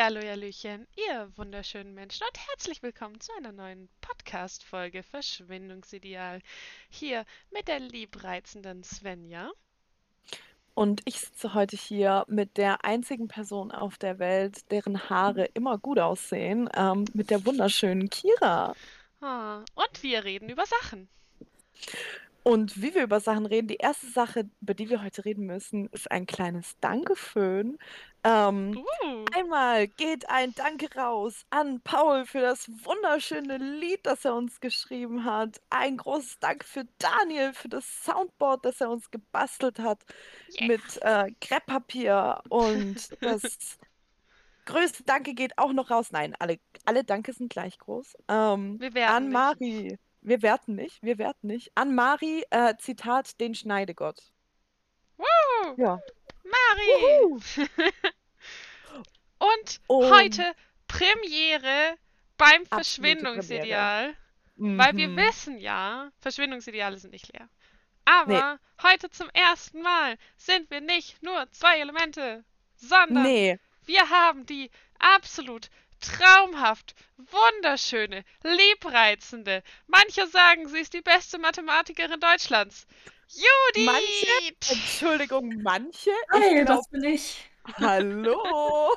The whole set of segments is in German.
Hallihallo, Hallöchen, ihr wunderschönen Menschen und herzlich willkommen zu einer neuen Podcast-Folge Verschwindungsideal. Hier mit der liebreizenden Svenja. Und ich sitze heute hier mit der einzigen Person auf der Welt, deren Haare immer gut aussehen, ähm, mit der wunderschönen Kira. Ah, und wir reden über Sachen. Und wie wir über Sachen reden, die erste Sache, über die wir heute reden müssen, ist ein kleines Dankeschön. Ähm, Uh, einmal geht ein Danke raus an Paul für das wunderschöne Lied, das er uns geschrieben hat. Ein großes Dank für Daniel für das Soundboard, das er uns gebastelt hat yeah. mit äh, Krepppapier. Und das größte Danke geht auch noch raus. Nein, alle, alle Danke sind gleich groß. Ähm, Wir werden an nicht. Wir werten nicht, wir werten nicht. An Mari, äh, Zitat, den Schneidegott. Woo! Ja. Mari! Und Und heute Premiere beim absolute Premiere. Verschwindungsideal. Weil wir Mhm. wissen ja, Verschwindungsideale sind nicht leer. Nee, Aber heute zum ersten Mal sind wir nicht nur zwei Elemente, sondern nee. wir haben die absolut traumhaft, wunderschöne, liebreizende, manche sagen, sie ist die beste Mathematikerin Deutschlands. Manche, Judith! Entschuldigung, manche, ich Hi, glaube, das bin ich. hallo.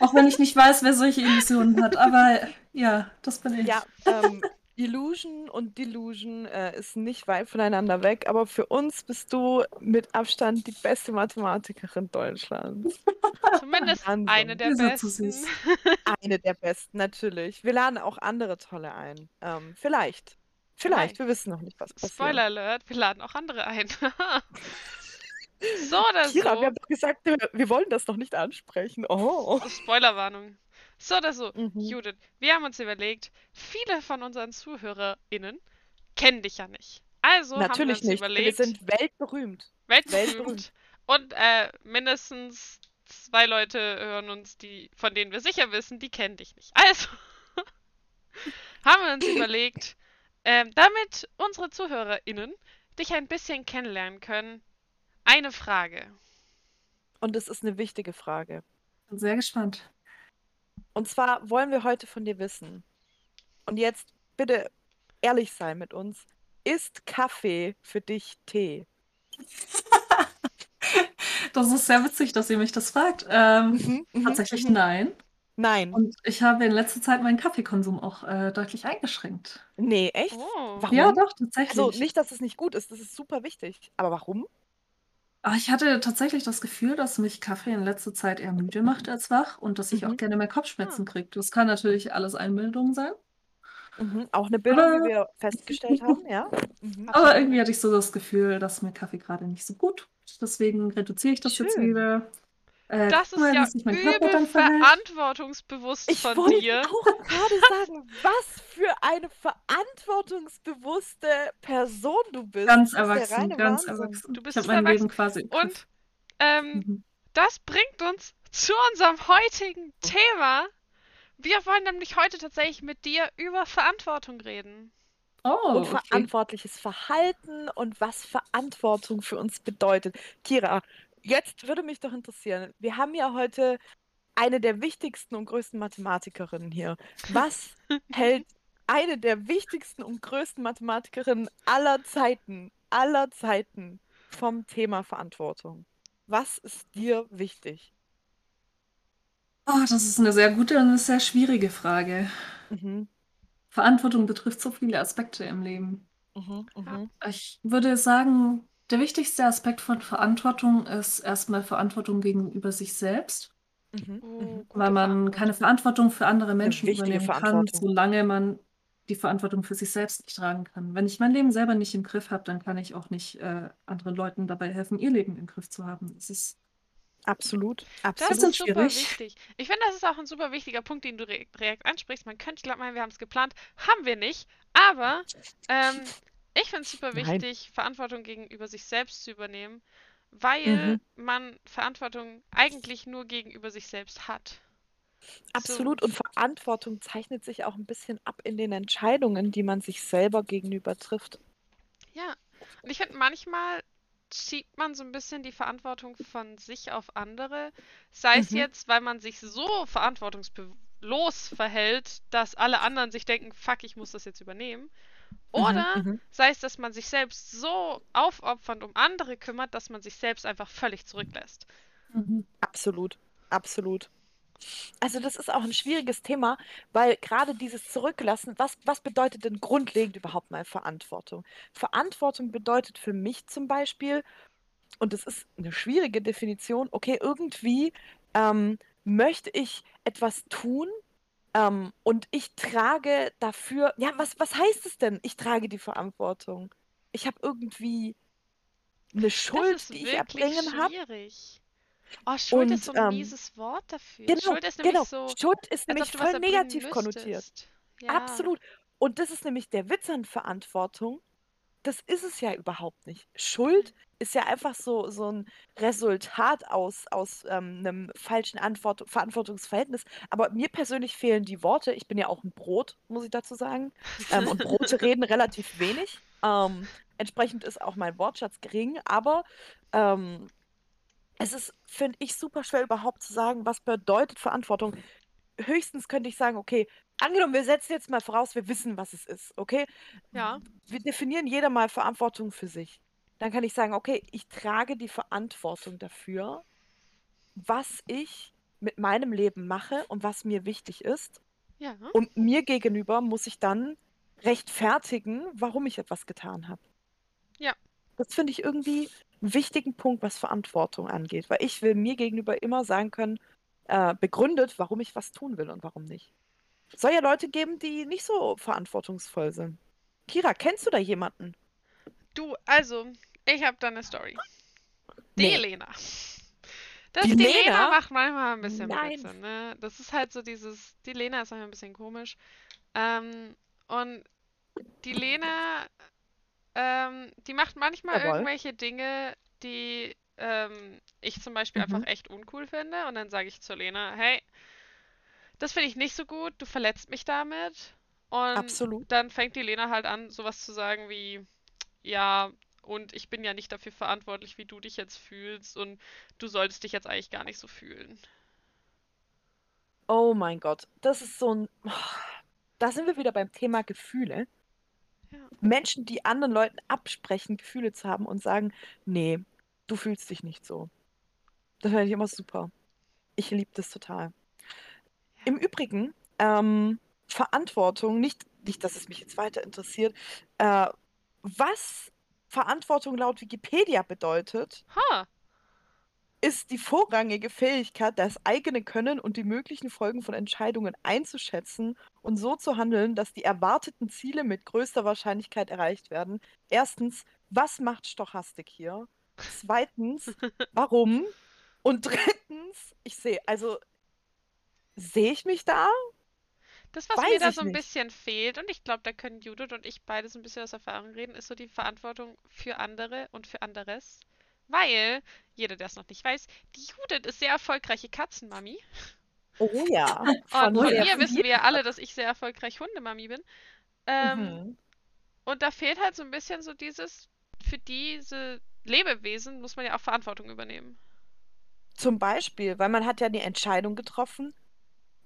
Auch wenn ich nicht weiß, wer solche Illusionen hat, aber ja, das bin ich. Ja, ähm, Illusion und Delusion äh, ist nicht weit voneinander weg, aber für uns bist du mit Abstand die beste Mathematikerin Deutschlands. Zumindest eine Wahnsinn. der seid so besten. süß. Eine der besten, natürlich. Wir laden auch andere tolle ein. Ähm, vielleicht. Vielleicht, Vielleicht. wir wissen noch nicht, was passiert. Spoiler Alert, wir laden auch andere ein. so oder Kira, wir so. haben doch gesagt, wir, wir wollen das noch nicht ansprechen. Oh. Spoilerwarnung. So oder so, Mhm. Judith, wir haben uns überlegt, viele von unseren ZuhörerInnen kennen dich ja nicht. Also haben wir Natürlich uns nicht. Wir überlegt, sind weltberühmt. weltberühmt Weltberühmt. und äh, mindestens zwei Leute hören uns, die, von denen wir sicher wissen, die kennen dich nicht. Also haben wir uns überlegt, ähm, damit unsere ZuhörerInnen dich ein bisschen kennenlernen können, eine Frage. Und es ist eine wichtige Frage. Bin sehr gespannt. Und zwar wollen wir heute von dir wissen. Und jetzt bitte ehrlich sein mit uns. Ist Kaffee für dich Tee? Das ist sehr witzig, dass ihr mich das fragt. Ähm, Mhm, mhm, tatsächlich mhm. nein. Nein. Und ich habe in letzter Zeit meinen Kaffeekonsum auch äh, deutlich eingeschränkt. Nee, echt? Oh. Ja, Warum? doch, Also tatsächlich. nicht, dass es nicht gut ist, das ist super wichtig. Aber warum? Aber ich hatte tatsächlich das Gefühl, dass mich Kaffee in letzter Zeit eher müde macht als wach und dass ich auch Mhm. gerne mehr Ah. Kopfschmerzen kriege. Das kann natürlich alles Einbildung sein. Mhm. Auch eine Bildung, wie Aber, wir festgestellt haben, ja. Mhm. aber irgendwie hatte ich so das Gefühl, dass mir Kaffee gerade nicht so gut tut. Deswegen reduziere ich das jetzt Schön. wieder. Äh, Das mal, ist wie ja sich mein Körper übel verantwortungsbewusst Ich von wollte dir. auch gerade sagen, was für eine verantwortungsbewusste Person du bist. Ganz erwachsen, ganz Wahnsinn. erwachsen. Du Ich bist habe so mein Leben quasi. Und ähm, Mhm. das bringt uns zu unserem heutigen Thema. Wir wollen nämlich heute tatsächlich mit dir über Verantwortung reden. Oh, Und okay. verantwortliches Verhalten und was Verantwortung für uns bedeutet. Kira, jetzt würde mich doch interessieren, wir haben ja heute eine der wichtigsten und größten Mathematikerinnen hier. Was hält eine der wichtigsten und größten Mathematikerinnen aller Zeiten, aller Zeiten vom Thema Verantwortung? Was ist dir wichtig? Oh, das ist eine sehr gute und eine sehr schwierige Frage. Mhm, Verantwortung betrifft so viele Aspekte im Leben. mhm, Ja. mhm, Ich würde sagen, der wichtigste Aspekt von Verantwortung ist erstmal Verantwortung gegenüber sich selbst, mhm, Oh, mhm. weil man keine Verantwortung. Für andere Menschen übernehmen kann, solange man die Verantwortung für sich selbst nicht tragen kann. Wenn ich mein Leben selber nicht im Griff habe, dann kann ich auch nicht äh, anderen Leuten dabei helfen, ihr Leben im Griff zu haben. Es ist Absolut, Das absolut. bisschen ist super schwierig. wichtig. Ich finde, das ist auch ein super wichtiger Punkt, den du re- direkt ansprichst. Man könnte, glaube meinen, wir haben es geplant. Haben wir nicht. Aber ähm, ich finde es super Nein. wichtig, Verantwortung gegenüber sich selbst zu übernehmen, weil Mhm. man Verantwortung eigentlich nur gegenüber sich selbst hat. So, Absolut. Und Verantwortung zeichnet sich auch ein bisschen ab in den Entscheidungen, die man sich selber gegenüber trifft. ja. Und ich finde, manchmal schiebt man so ein bisschen die Verantwortung von sich auf andere. Sei es Mhm. jetzt, weil man sich so verantwortungslos verhält, dass alle anderen sich denken, fuck, ich muss das jetzt übernehmen. Oder Mhm, mhm. sei es, dass man sich selbst so aufopfernd um andere kümmert, dass man sich selbst einfach völlig zurücklässt. Mhm. Absolut, absolut. Also das ist auch ein schwieriges Thema, weil gerade dieses Zurücklassen, was, was bedeutet denn grundlegend überhaupt mal Verantwortung? Verantwortung bedeutet für mich zum Beispiel, und das ist eine schwierige Definition, okay, irgendwie ähm, möchte ich etwas tun ähm, und ich trage dafür, ja, was, was heißt es denn? Ich trage die Verantwortung. Ich habe irgendwie eine Das Schuld, ist die ich wirklich erbringen habe. schwierig. Oh, Schuld ist Und so ein ähm, mieses Wort dafür. genau, Schuld ist nämlich genau. so, Schuld ist nämlich voll negativ konnotiert. Ja. Absolut. Und das ist nämlich der Witz an Verantwortung. Das ist es ja überhaupt nicht. Schuld ist ja einfach so, so ein Resultat aus, aus ähm, einem falschen Antwort Verantwortungsverhältnis. Aber mir persönlich fehlen die Worte. Ich bin ja auch ein Brot, muss ich dazu sagen. Ähm, und Brote reden relativ wenig. Ähm, entsprechend ist auch mein Wortschatz gering. Aber ähm, es ist, finde ich, super schwer überhaupt zu sagen, was bedeutet Verantwortung. Höchstens könnte ich sagen, okay, angenommen, wir setzen jetzt mal voraus, wir wissen, was es ist, okay? Ja. Wir definieren jeder mal Verantwortung für sich. Dann kann ich sagen, okay, ich trage die Verantwortung dafür, was ich mit meinem Leben mache und was mir wichtig ist. Ja. Und mir gegenüber muss ich dann rechtfertigen, warum ich etwas getan habe. Ja. Das finde ich irgendwie wichtigen Punkt, was Verantwortung angeht, weil ich will mir gegenüber immer sagen können, äh, begründet, warum ich was tun will und warum nicht. Es soll ja Leute geben, die nicht so verantwortungsvoll sind. Kira, kennst du da jemanden? Du, also, ich habe da eine Story. Die Nee. Lena. Das, Die die, Lena? Lena macht manchmal ein bisschen Nein. Blödsinn, ne? Das ist halt so dieses, die Lena ist manchmal ein bisschen komisch. Ähm, und die Lena, ähm, die macht manchmal Jawohl. irgendwelche Dinge, die ähm, ich zum Beispiel Mhm. einfach echt uncool finde. Und dann sage ich zur Lena, hey, das finde ich nicht so gut, du verletzt mich damit. Und Absolut. dann fängt die Lena halt an, sowas zu sagen wie, ja, und ich bin ja nicht dafür verantwortlich, wie du dich jetzt fühlst und du solltest dich jetzt eigentlich gar nicht so fühlen. Oh mein Gott, das ist so ein. Da sind wir wieder beim Thema Gefühle. Ja. Menschen, die anderen Leuten absprechen, Gefühle zu haben und sagen, nee, du fühlst dich nicht so. Das finde ich immer super. Ich liebe das total. Im Übrigen, ähm, Verantwortung, nicht, nicht, dass es mich jetzt weiter interessiert, äh, was Verantwortung laut Wikipedia bedeutet, Ha, ist die vorrangige Fähigkeit, das eigene Können und die möglichen Folgen von Entscheidungen einzuschätzen und so zu handeln, dass die erwarteten Ziele mit größter Wahrscheinlichkeit erreicht werden. Erstens, was macht Stochastik hier? Zweitens, warum? Und drittens, ich sehe, also sehe ich mich da? das, was Weiß mir da so ein nicht. bisschen fehlt, und ich glaube, da können Judith und ich beide so ein bisschen aus Erfahrung reden, ist so die Verantwortung für andere und für anderes. Weil, jeder, der es noch nicht weiß, die Judith ist sehr erfolgreiche Katzenmami. Oh ja, Und von von mir wissen wir ja alle, dass ich sehr erfolgreich Hundemami bin. Ähm, Mhm. Und da fehlt halt so ein bisschen so dieses, für diese Lebewesen muss man ja auch Verantwortung übernehmen. Zum Beispiel, weil man hat ja die Entscheidung getroffen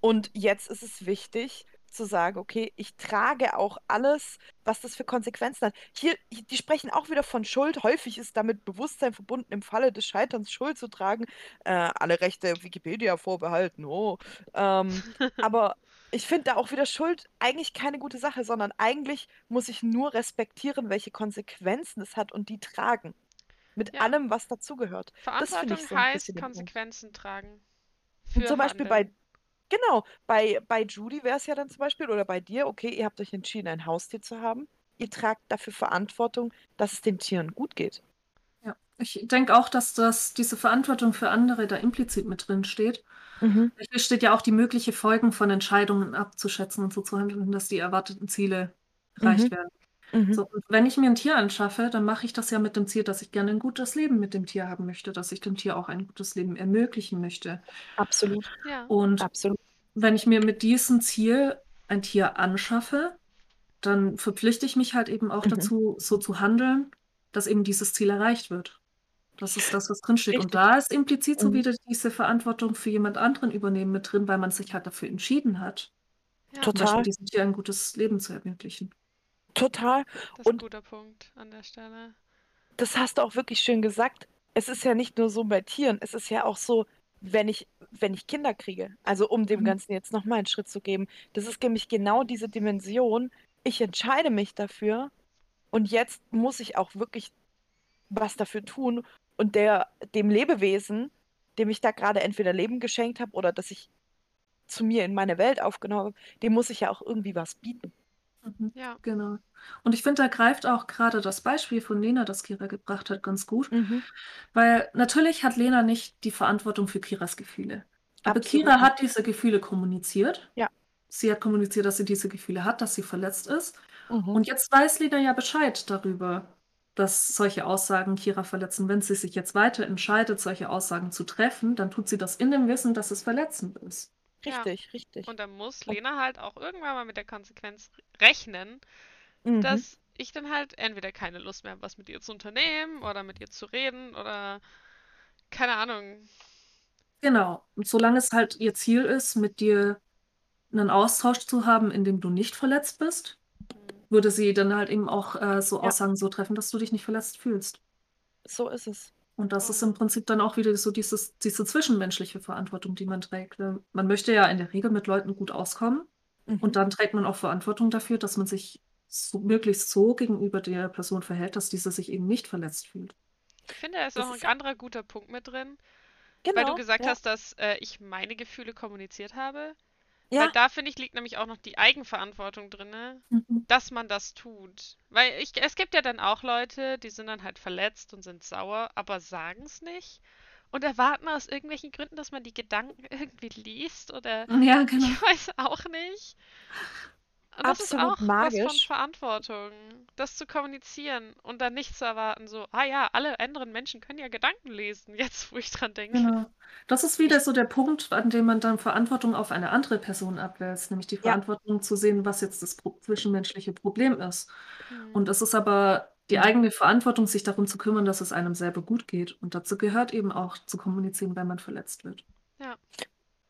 und jetzt ist es wichtig zu sagen, okay, ich trage auch alles, was das für Konsequenzen hat. Hier, die sprechen auch wieder von Schuld. Häufig ist damit Bewusstsein verbunden, im Falle des Scheiterns Schuld zu tragen. Äh, alle Rechte Wikipedia vorbehalten. Oh. Ähm, aber ich finde da auch wieder Schuld eigentlich keine gute Sache, sondern eigentlich muss ich nur respektieren, welche Konsequenzen es hat und die tragen. Mit Ja. allem, was dazugehört. Das Verantwortung ich so heißt. Konsequenzen tragen. Und Für zum Beispiel Handeln. bei, genau, bei, bei Judy wäre es ja dann zum Beispiel, oder bei dir, okay, ihr habt euch entschieden, ein Haustier zu haben. Ihr tragt dafür Verantwortung, dass es den Tieren gut geht. Ja. Ich denke auch, dass das, diese Verantwortung für andere da implizit mit drin steht. Hier steht ja auch die mögliche Folgen von Entscheidungen abzuschätzen und so zu handeln, dass die erwarteten Ziele erreicht Mhm. werden. Mhm. So, und wenn ich mir ein Tier anschaffe, dann mache ich das ja mit dem Ziel, dass ich gerne ein gutes Leben mit dem Tier haben möchte, dass ich dem Tier auch ein gutes Leben ermöglichen möchte. Absolut, Ja. Und absolut. wenn ich mir mit diesem Ziel ein Tier anschaffe, dann verpflichte ich mich halt eben auch Mhm. dazu, so zu handeln, dass eben dieses Ziel erreicht wird. Das ist das, was drinsteht. Und da ist implizit so Mhm. wieder diese Verantwortung für jemand anderen übernehmen mit drin, weil man sich halt dafür entschieden hat, Ja, zum Beispiel Total. diesem Tier ein gutes Leben zu ermöglichen. Total. das ist ein Und- guter Punkt an der Stelle. Das hast du auch wirklich schön gesagt. Es ist ja nicht nur so bei Tieren, es ist ja auch so, wenn ich, wenn ich Kinder kriege. Also um dem Mhm. Ganzen jetzt nochmal einen Schritt zu geben. Das ist nämlich genau diese Dimension. Ich entscheide mich dafür und jetzt muss ich auch wirklich was dafür tun und der, dem Lebewesen, dem ich da gerade entweder Leben geschenkt habe oder das ich zu mir in meine Welt aufgenommen habe, dem muss ich ja auch irgendwie was bieten. Mhm. Ja, Genau. Und ich finde, da greift auch gerade das Beispiel von Lena, das Kira gebracht hat, ganz gut. Weil natürlich hat Lena nicht die Verantwortung für Kiras Gefühle. Aber Absolut Kira hat diese Gefühle kommuniziert. Ja. Sie hat kommuniziert, dass sie diese Gefühle hat, dass sie verletzt ist. Mhm. Und jetzt weiß Lena ja Bescheid darüber, dass solche Aussagen Kira verletzen. Wenn sie sich jetzt weiter entscheidet, solche Aussagen zu treffen, dann tut sie das in dem Wissen, dass es verletzend ist. Ja. Richtig, richtig. und dann muss Lena halt auch irgendwann mal mit der Konsequenz rechnen, Mhm. dass ich dann halt entweder keine Lust mehr habe, was mit ihr zu unternehmen oder mit ihr zu reden oder keine Ahnung. Genau. Und solange es halt ihr Ziel ist, mit dir einen Austausch zu haben, in dem du nicht verletzt bist, Hm, würde sie dann halt eben auch äh, so Ja. Aussagen so treffen, dass du dich nicht verletzt fühlst. So ist es. Und das ist im Prinzip dann auch wieder so dieses, diese zwischenmenschliche Verantwortung, die man trägt. ne? Man möchte ja in der Regel mit Leuten gut auskommen Mhm. und dann trägt man auch Verantwortung dafür, dass man sich so, möglichst so gegenüber der Person verhält, dass diese sich eben nicht verletzt fühlt. Ich finde, da ist Das noch ein ist- anderer guter Punkt mit drin, Genau. weil du gesagt ja. hast, dass äh, ich meine Gefühle kommuniziert habe. Ja, Weil da, finde ich, liegt nämlich auch noch die Eigenverantwortung drin, Mhm. dass man das tut. Weil ich, es gibt ja dann auch Leute, die sind dann halt verletzt und sind sauer, aber sagen es nicht und erwarten aus irgendwelchen Gründen, dass man die Gedanken irgendwie liest oder Ja, genau. ich weiß auch nicht. Und das ist Absolut auch was von magisch. Verantwortung, das zu kommunizieren und dann nicht zu erwarten, so, ah ja, alle anderen Menschen können ja Gedanken lesen, jetzt wo ich dran denke. Genau. Das ist wieder so der Punkt, an dem man dann Verantwortung auf eine andere Person abwälzt, nämlich die Ja. Verantwortung zu sehen, was jetzt das zwischenmenschliche Problem ist. Hm. Und es ist aber die Mhm. eigene Verantwortung, sich darum zu kümmern, dass es einem selber gut geht. Und dazu gehört eben auch zu kommunizieren, wenn man verletzt wird.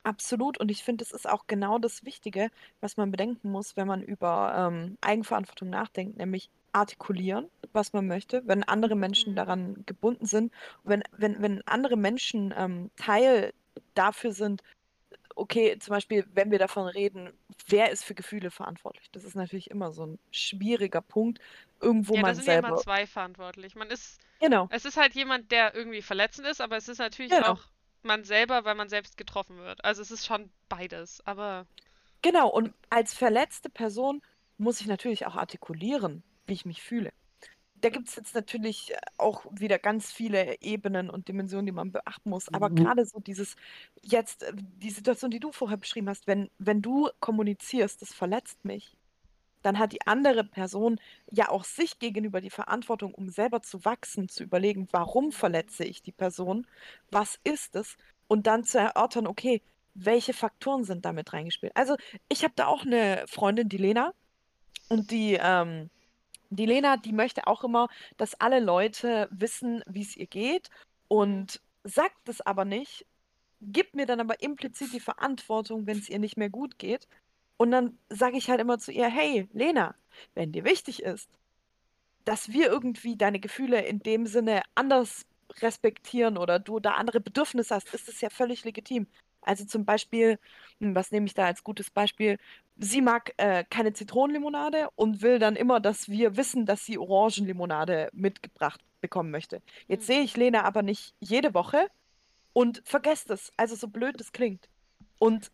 Absolut. Und ich finde, es ist auch genau das Wichtige, was man bedenken muss, wenn man über ähm, Eigenverantwortung nachdenkt, nämlich artikulieren, was man möchte, wenn andere Menschen Mhm. daran gebunden sind, wenn, wenn, wenn andere Menschen ähm, Teil dafür sind, okay, zum Beispiel, wenn wir davon reden, wer ist für Gefühle verantwortlich? Das ist natürlich immer so ein schwieriger Punkt, irgendwo ja, da man sind ja immer selber. zwei verantwortlich. Man ist, Genau, es ist halt jemand, der irgendwie verletzend ist, aber es ist natürlich Genau. auch man selber, weil man selbst getroffen wird. Also es ist schon beides, aber genau. Und als verletzte Person muss ich natürlich auch artikulieren, wie ich mich fühle. Da gibt es jetzt natürlich äh, auch wieder ganz viele Ebenen und Dimensionen, die man beachten muss. Aber Mhm. gerade so dieses, jetzt, äh, die Situation, die du vorher beschrieben hast, wenn, wenn du kommunizierst, das verletzt mich, dann hat die andere Person ja auch sich gegenüber die Verantwortung, um selber zu wachsen, zu überlegen, warum verletze ich die Person, was ist es und dann zu erörtern, okay, welche Faktoren sind damit reingespielt. Also ich habe da auch eine Freundin, die Lena, und die, ähm, die Lena, die möchte auch immer, dass alle Leute wissen, wie es ihr geht und sagt es aber nicht, gibt mir dann aber implizit die Verantwortung, wenn es ihr nicht mehr gut geht. Und dann sage ich halt immer zu ihr, hey, Lena, wenn dir wichtig ist, dass wir irgendwie deine Gefühle in dem Sinne anders respektieren oder du da andere Bedürfnisse hast, ist es ja völlig legitim. Also zum Beispiel, hm, was nehme ich da als gutes Beispiel? Sie mag äh, keine Zitronenlimonade und will dann immer, dass wir wissen, dass sie Orangenlimonade mitgebracht bekommen möchte. Jetzt Mhm. sehe ich Lena aber nicht jede Woche und vergesst es. Also so blöd es klingt. Und.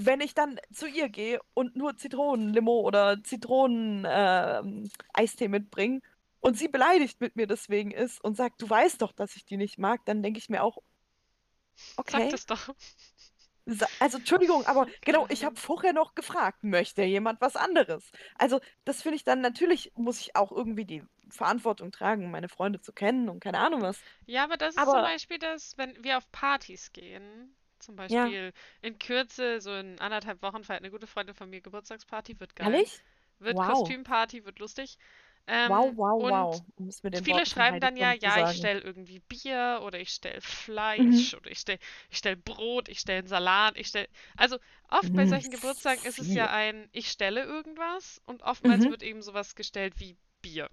Wenn ich dann zu ihr gehe und nur Zitronenlimo oder Zitronen-Eistee mitbringe und sie beleidigt mit mir deswegen ist und sagt, du weißt doch, dass ich die nicht mag, dann denke ich mir auch, sag okay. das doch. Also Entschuldigung, aber genau, ich habe vorher noch gefragt, möchte jemand was anderes? Also das finde ich dann, natürlich muss ich auch irgendwie die Verantwortung tragen, meine Freunde zu kennen und keine Ahnung was. Ja, aber das ist zum Aber- Beispiel das, wenn wir auf Partys gehen. Zum Ja. Beispiel in Kürze, so in anderthalb Wochen feiert eine gute Freundin von mir Geburtstagsparty, wird geil. Ehrlich? Wird Wow. Kostümparty, wird lustig. Ähm, Wow, wow, und wow. Um viele Worten schreiben dann ja, ja, ich stelle irgendwie Bier oder ich stelle Mhm. Fleisch oder ich stelle ich stell Brot, ich stelle einen Salat, ich stelle. Also oft bei Mhm, solchen Geburtstagen ist es ja ein, ich stelle irgendwas und oftmals Mhm. wird eben sowas gestellt wie Bier.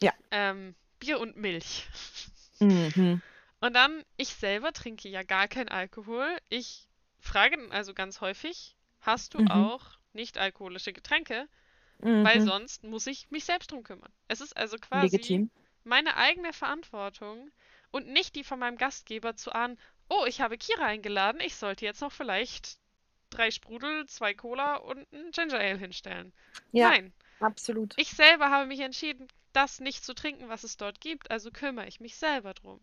Ja. Ähm, Bier und Milch. Mhm. Und dann, ich selber trinke ja gar keinen Alkohol. Ich frage dann also ganz häufig, hast du Mhm. auch nicht-alkoholische Getränke? Weil Mhm. sonst muss ich mich selbst drum kümmern. Es ist also quasi Legitim. meine eigene Verantwortung und nicht die von meinem Gastgeber zu ahnen, oh, ich habe Kira eingeladen, ich sollte jetzt noch vielleicht drei Sprudel, zwei Cola und ein Ginger Ale hinstellen. Ja, Nein, absolut. ich selber habe mich entschieden, das nicht zu trinken, was es dort gibt, also kümmere ich mich selber drum.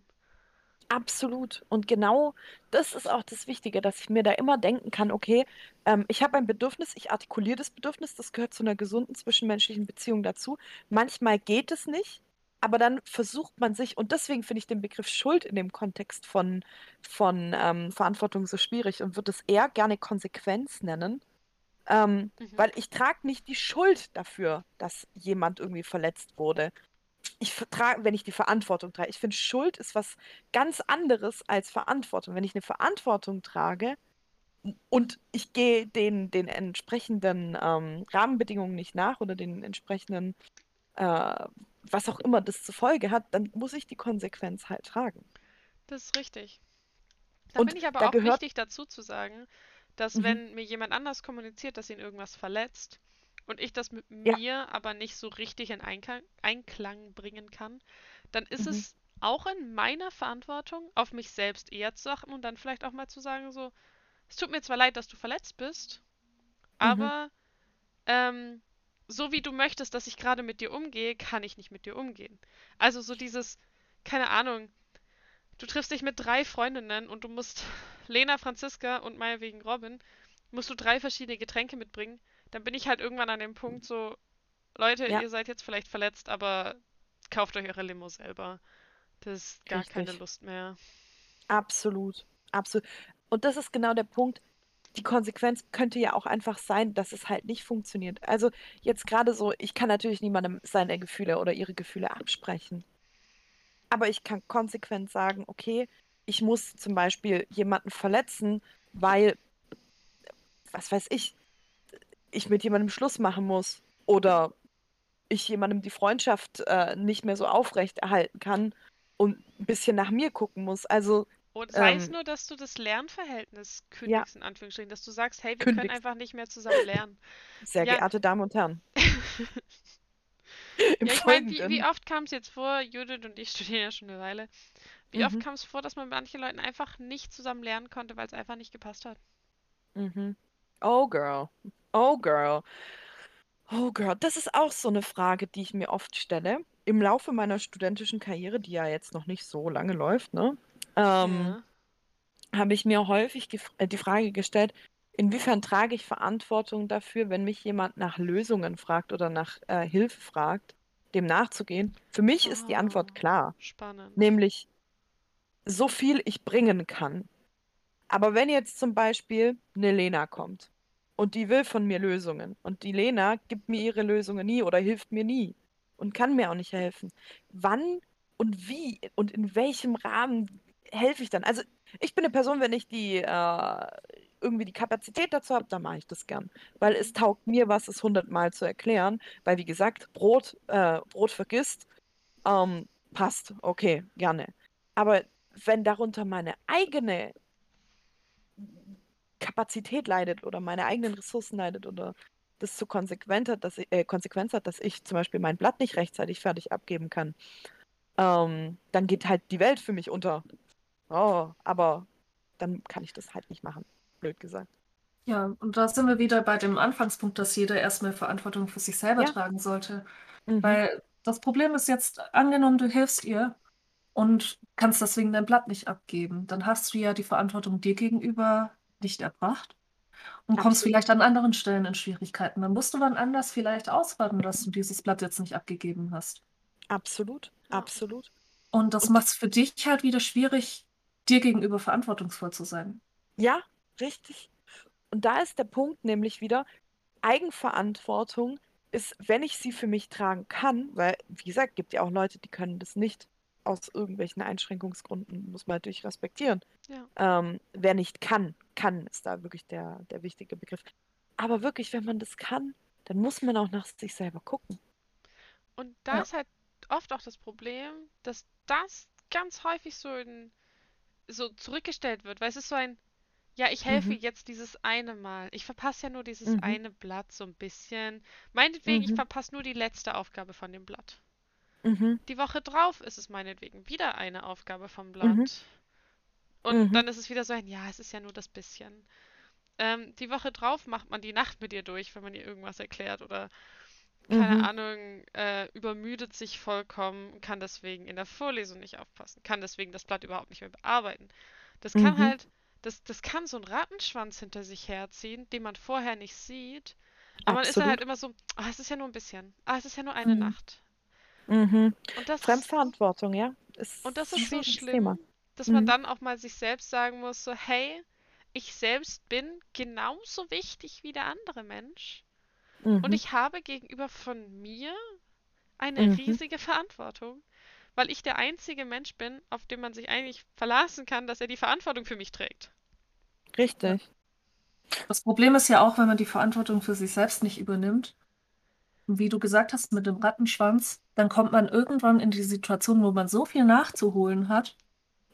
Absolut. Und genau das ist auch das Wichtige, dass ich mir da immer denken kann, okay, ähm, ich habe ein Bedürfnis, ich artikuliere das Bedürfnis, das gehört zu einer gesunden zwischenmenschlichen Beziehung dazu. Manchmal geht es nicht, aber dann versucht man sich, und deswegen finde ich den Begriff Schuld in dem Kontext von, von ähm, Verantwortung so schwierig und würde es eher gerne Konsequenz nennen. Ähm, Mhm. weil ich trage nicht die Schuld dafür, dass jemand irgendwie verletzt wurde. Ich trage, wenn ich die Verantwortung trage. Ich finde, Schuld ist was ganz anderes als Verantwortung. Wenn ich eine Verantwortung trage und ich gehe den, den entsprechenden ähm, Rahmenbedingungen nicht nach oder den entsprechenden, äh, was auch immer das zur Folge hat, dann muss ich die Konsequenz halt tragen. Das ist richtig. Da Und bin ich aber da auch gehört- wichtig dazu zu sagen, dass Mhm. wenn mir jemand anders kommuniziert, dass ihn irgendwas verletzt und ich das mit Ja. mir aber nicht so richtig in Einklang, Einklang bringen kann, dann ist Mhm. es auch in meiner Verantwortung, auf mich selbst eher zu achten und dann vielleicht auch mal zu sagen, so, es tut mir zwar leid, dass du verletzt bist, Mhm. aber ähm, so wie du möchtest, dass ich gerade mit dir umgehe, kann ich nicht mit dir umgehen. Also so dieses, keine Ahnung, du triffst dich mit drei Freundinnen und du musst Lena, Franziska und meinetwegen Robin, musst du drei verschiedene Getränke mitbringen, dann bin ich halt irgendwann an dem Punkt so, Leute, Ja. ihr seid jetzt vielleicht verletzt, aber kauft euch eure Limo selber. Das ist gar keine Richtig. Lust mehr. Absolut, absolut. Und das ist genau der Punkt. Die Konsequenz könnte ja auch einfach sein, dass es halt nicht funktioniert. Also jetzt gerade so, ich kann natürlich niemandem seine Gefühle oder ihre Gefühle absprechen. Aber ich kann konsequent sagen, okay, ich muss zum Beispiel jemanden verletzen, weil, was weiß ich, ich mit jemandem Schluss machen muss oder ich jemandem die Freundschaft äh, nicht mehr so aufrecht erhalten kann und ein bisschen nach mir gucken muss. Also Und sei es Ähm, nur, dass du das Lernverhältnis kündigst, in Anführungsstrichen, dass du sagst, hey, wir Kündigst. können einfach nicht mehr zusammen lernen. Sehr Ja. geehrte Damen und Herren. Ja, ich meine, wie, wie oft kam es jetzt vor, Judith und ich studieren ja schon eine Weile, wie oft Mhm. kam es vor, dass man mit manchen Leuten einfach nicht zusammen lernen konnte, weil es einfach nicht gepasst hat? Mhm. Oh girl. Oh girl. Oh girl. Das ist auch so eine Frage, die ich mir oft stelle. Im Laufe meiner studentischen Karriere, die ja jetzt noch nicht so lange läuft, ne, ähm, Ja. habe ich mir häufig äh, die Frage gestellt, inwiefern trage ich Verantwortung dafür, wenn mich jemand nach Lösungen fragt oder nach äh, Hilfe fragt, dem nachzugehen? Für mich ist die Ah. Antwort klar. Spannend. nämlich so viel ich bringen kann. Aber wenn jetzt zum Beispiel eine Lena kommt und die will von mir Lösungen. Und die Lena gibt mir ihre Lösungen nie oder hilft mir nie und kann mir auch nicht helfen, wann und wie und in welchem Rahmen helfe ich dann? Also ich bin eine Person, wenn ich die äh, irgendwie die Kapazität dazu habe, dann mache ich das gern, weil es taugt mir was, es hundertmal zu erklären, weil wie gesagt, Brot, äh, Brot vergisst, ähm, passt, okay, gerne. Aber wenn darunter meine eigene Kapazität leidet oder meine eigenen Ressourcen leidet oder das so konsequent hat, dass ich, äh, Konsequenz hat, dass ich zum Beispiel mein Blatt nicht rechtzeitig fertig abgeben kann, ähm, dann geht halt die Welt für mich unter. Oh, aber dann kann ich das halt nicht machen, blöd gesagt. Ja, und da sind wir wieder bei dem Anfangspunkt, dass jeder erstmal Verantwortung für sich selber Ja. tragen sollte. Mhm. Weil das Problem ist jetzt, angenommen, du hilfst ihr und kannst deswegen dein Blatt nicht abgeben, dann hast du ja die Verantwortung dir gegenüber nicht erbracht und kommst Absolut. vielleicht an anderen Stellen in Schwierigkeiten. Dann musst du wann anders vielleicht ausbaden, dass du dieses Blatt jetzt nicht abgegeben hast. Absolut, absolut. Und das macht es für dich halt wieder schwierig, dir gegenüber verantwortungsvoll zu sein. Ja, richtig. Und da ist der Punkt nämlich wieder, Eigenverantwortung ist, wenn ich sie für mich tragen kann, weil, wie gesagt, gibt ja auch Leute, die können das nicht aus irgendwelchen Einschränkungsgründen, muss man natürlich respektieren. Ja. Ähm, wer nicht kann, kann ist da wirklich der, der wichtige Begriff. Aber wirklich, wenn man das kann, dann muss man auch nach sich selber gucken. Und da Ja. ist halt oft auch das Problem, dass das ganz häufig so in, so zurückgestellt wird, weil es ist so ein, ja, ich helfe Mhm. jetzt dieses eine Mal. Ich verpasse ja nur dieses Mhm. eine Blatt so ein bisschen. Meinetwegen, ich Mhm. verpasse nur die letzte Aufgabe von dem Blatt. Mhm. Die Woche drauf ist es meinetwegen wieder eine Aufgabe vom Blatt. Mhm. Und Mhm. dann ist es wieder so ein, ja, es ist ja nur das bisschen. Ähm, die Woche drauf macht man die Nacht mit ihr durch, wenn man ihr irgendwas erklärt oder keine Mhm. Ahnung, äh, übermüdet sich vollkommen, kann deswegen in der Vorlesung nicht aufpassen, kann deswegen das Blatt überhaupt nicht mehr bearbeiten. Das kann Mhm. halt, das, das kann so einen Rattenschwanz hinter sich herziehen, den man vorher nicht sieht. Aber man ist dann Absolut. halt immer so, ah, es ist ja nur ein bisschen, ah, es ist ja nur eine Mhm. Nacht. Mhm. Und das ist, Fremdverantwortung, ja. Ist und das ein ist so schlimm, Thema. dass man Mhm. dann auch mal sich selbst sagen muss, so, hey, ich selbst bin genauso wichtig wie der andere Mensch. Und Mhm. ich habe gegenüber von mir eine Mhm. riesige Verantwortung, weil ich der einzige Mensch bin, auf den man sich eigentlich verlassen kann, dass er die Verantwortung für mich trägt. Richtig. Das Problem ist ja auch, wenn man die Verantwortung für sich selbst nicht übernimmt. Wie du gesagt hast, mit dem Rattenschwanz, dann kommt man irgendwann in die Situation, wo man so viel nachzuholen hat,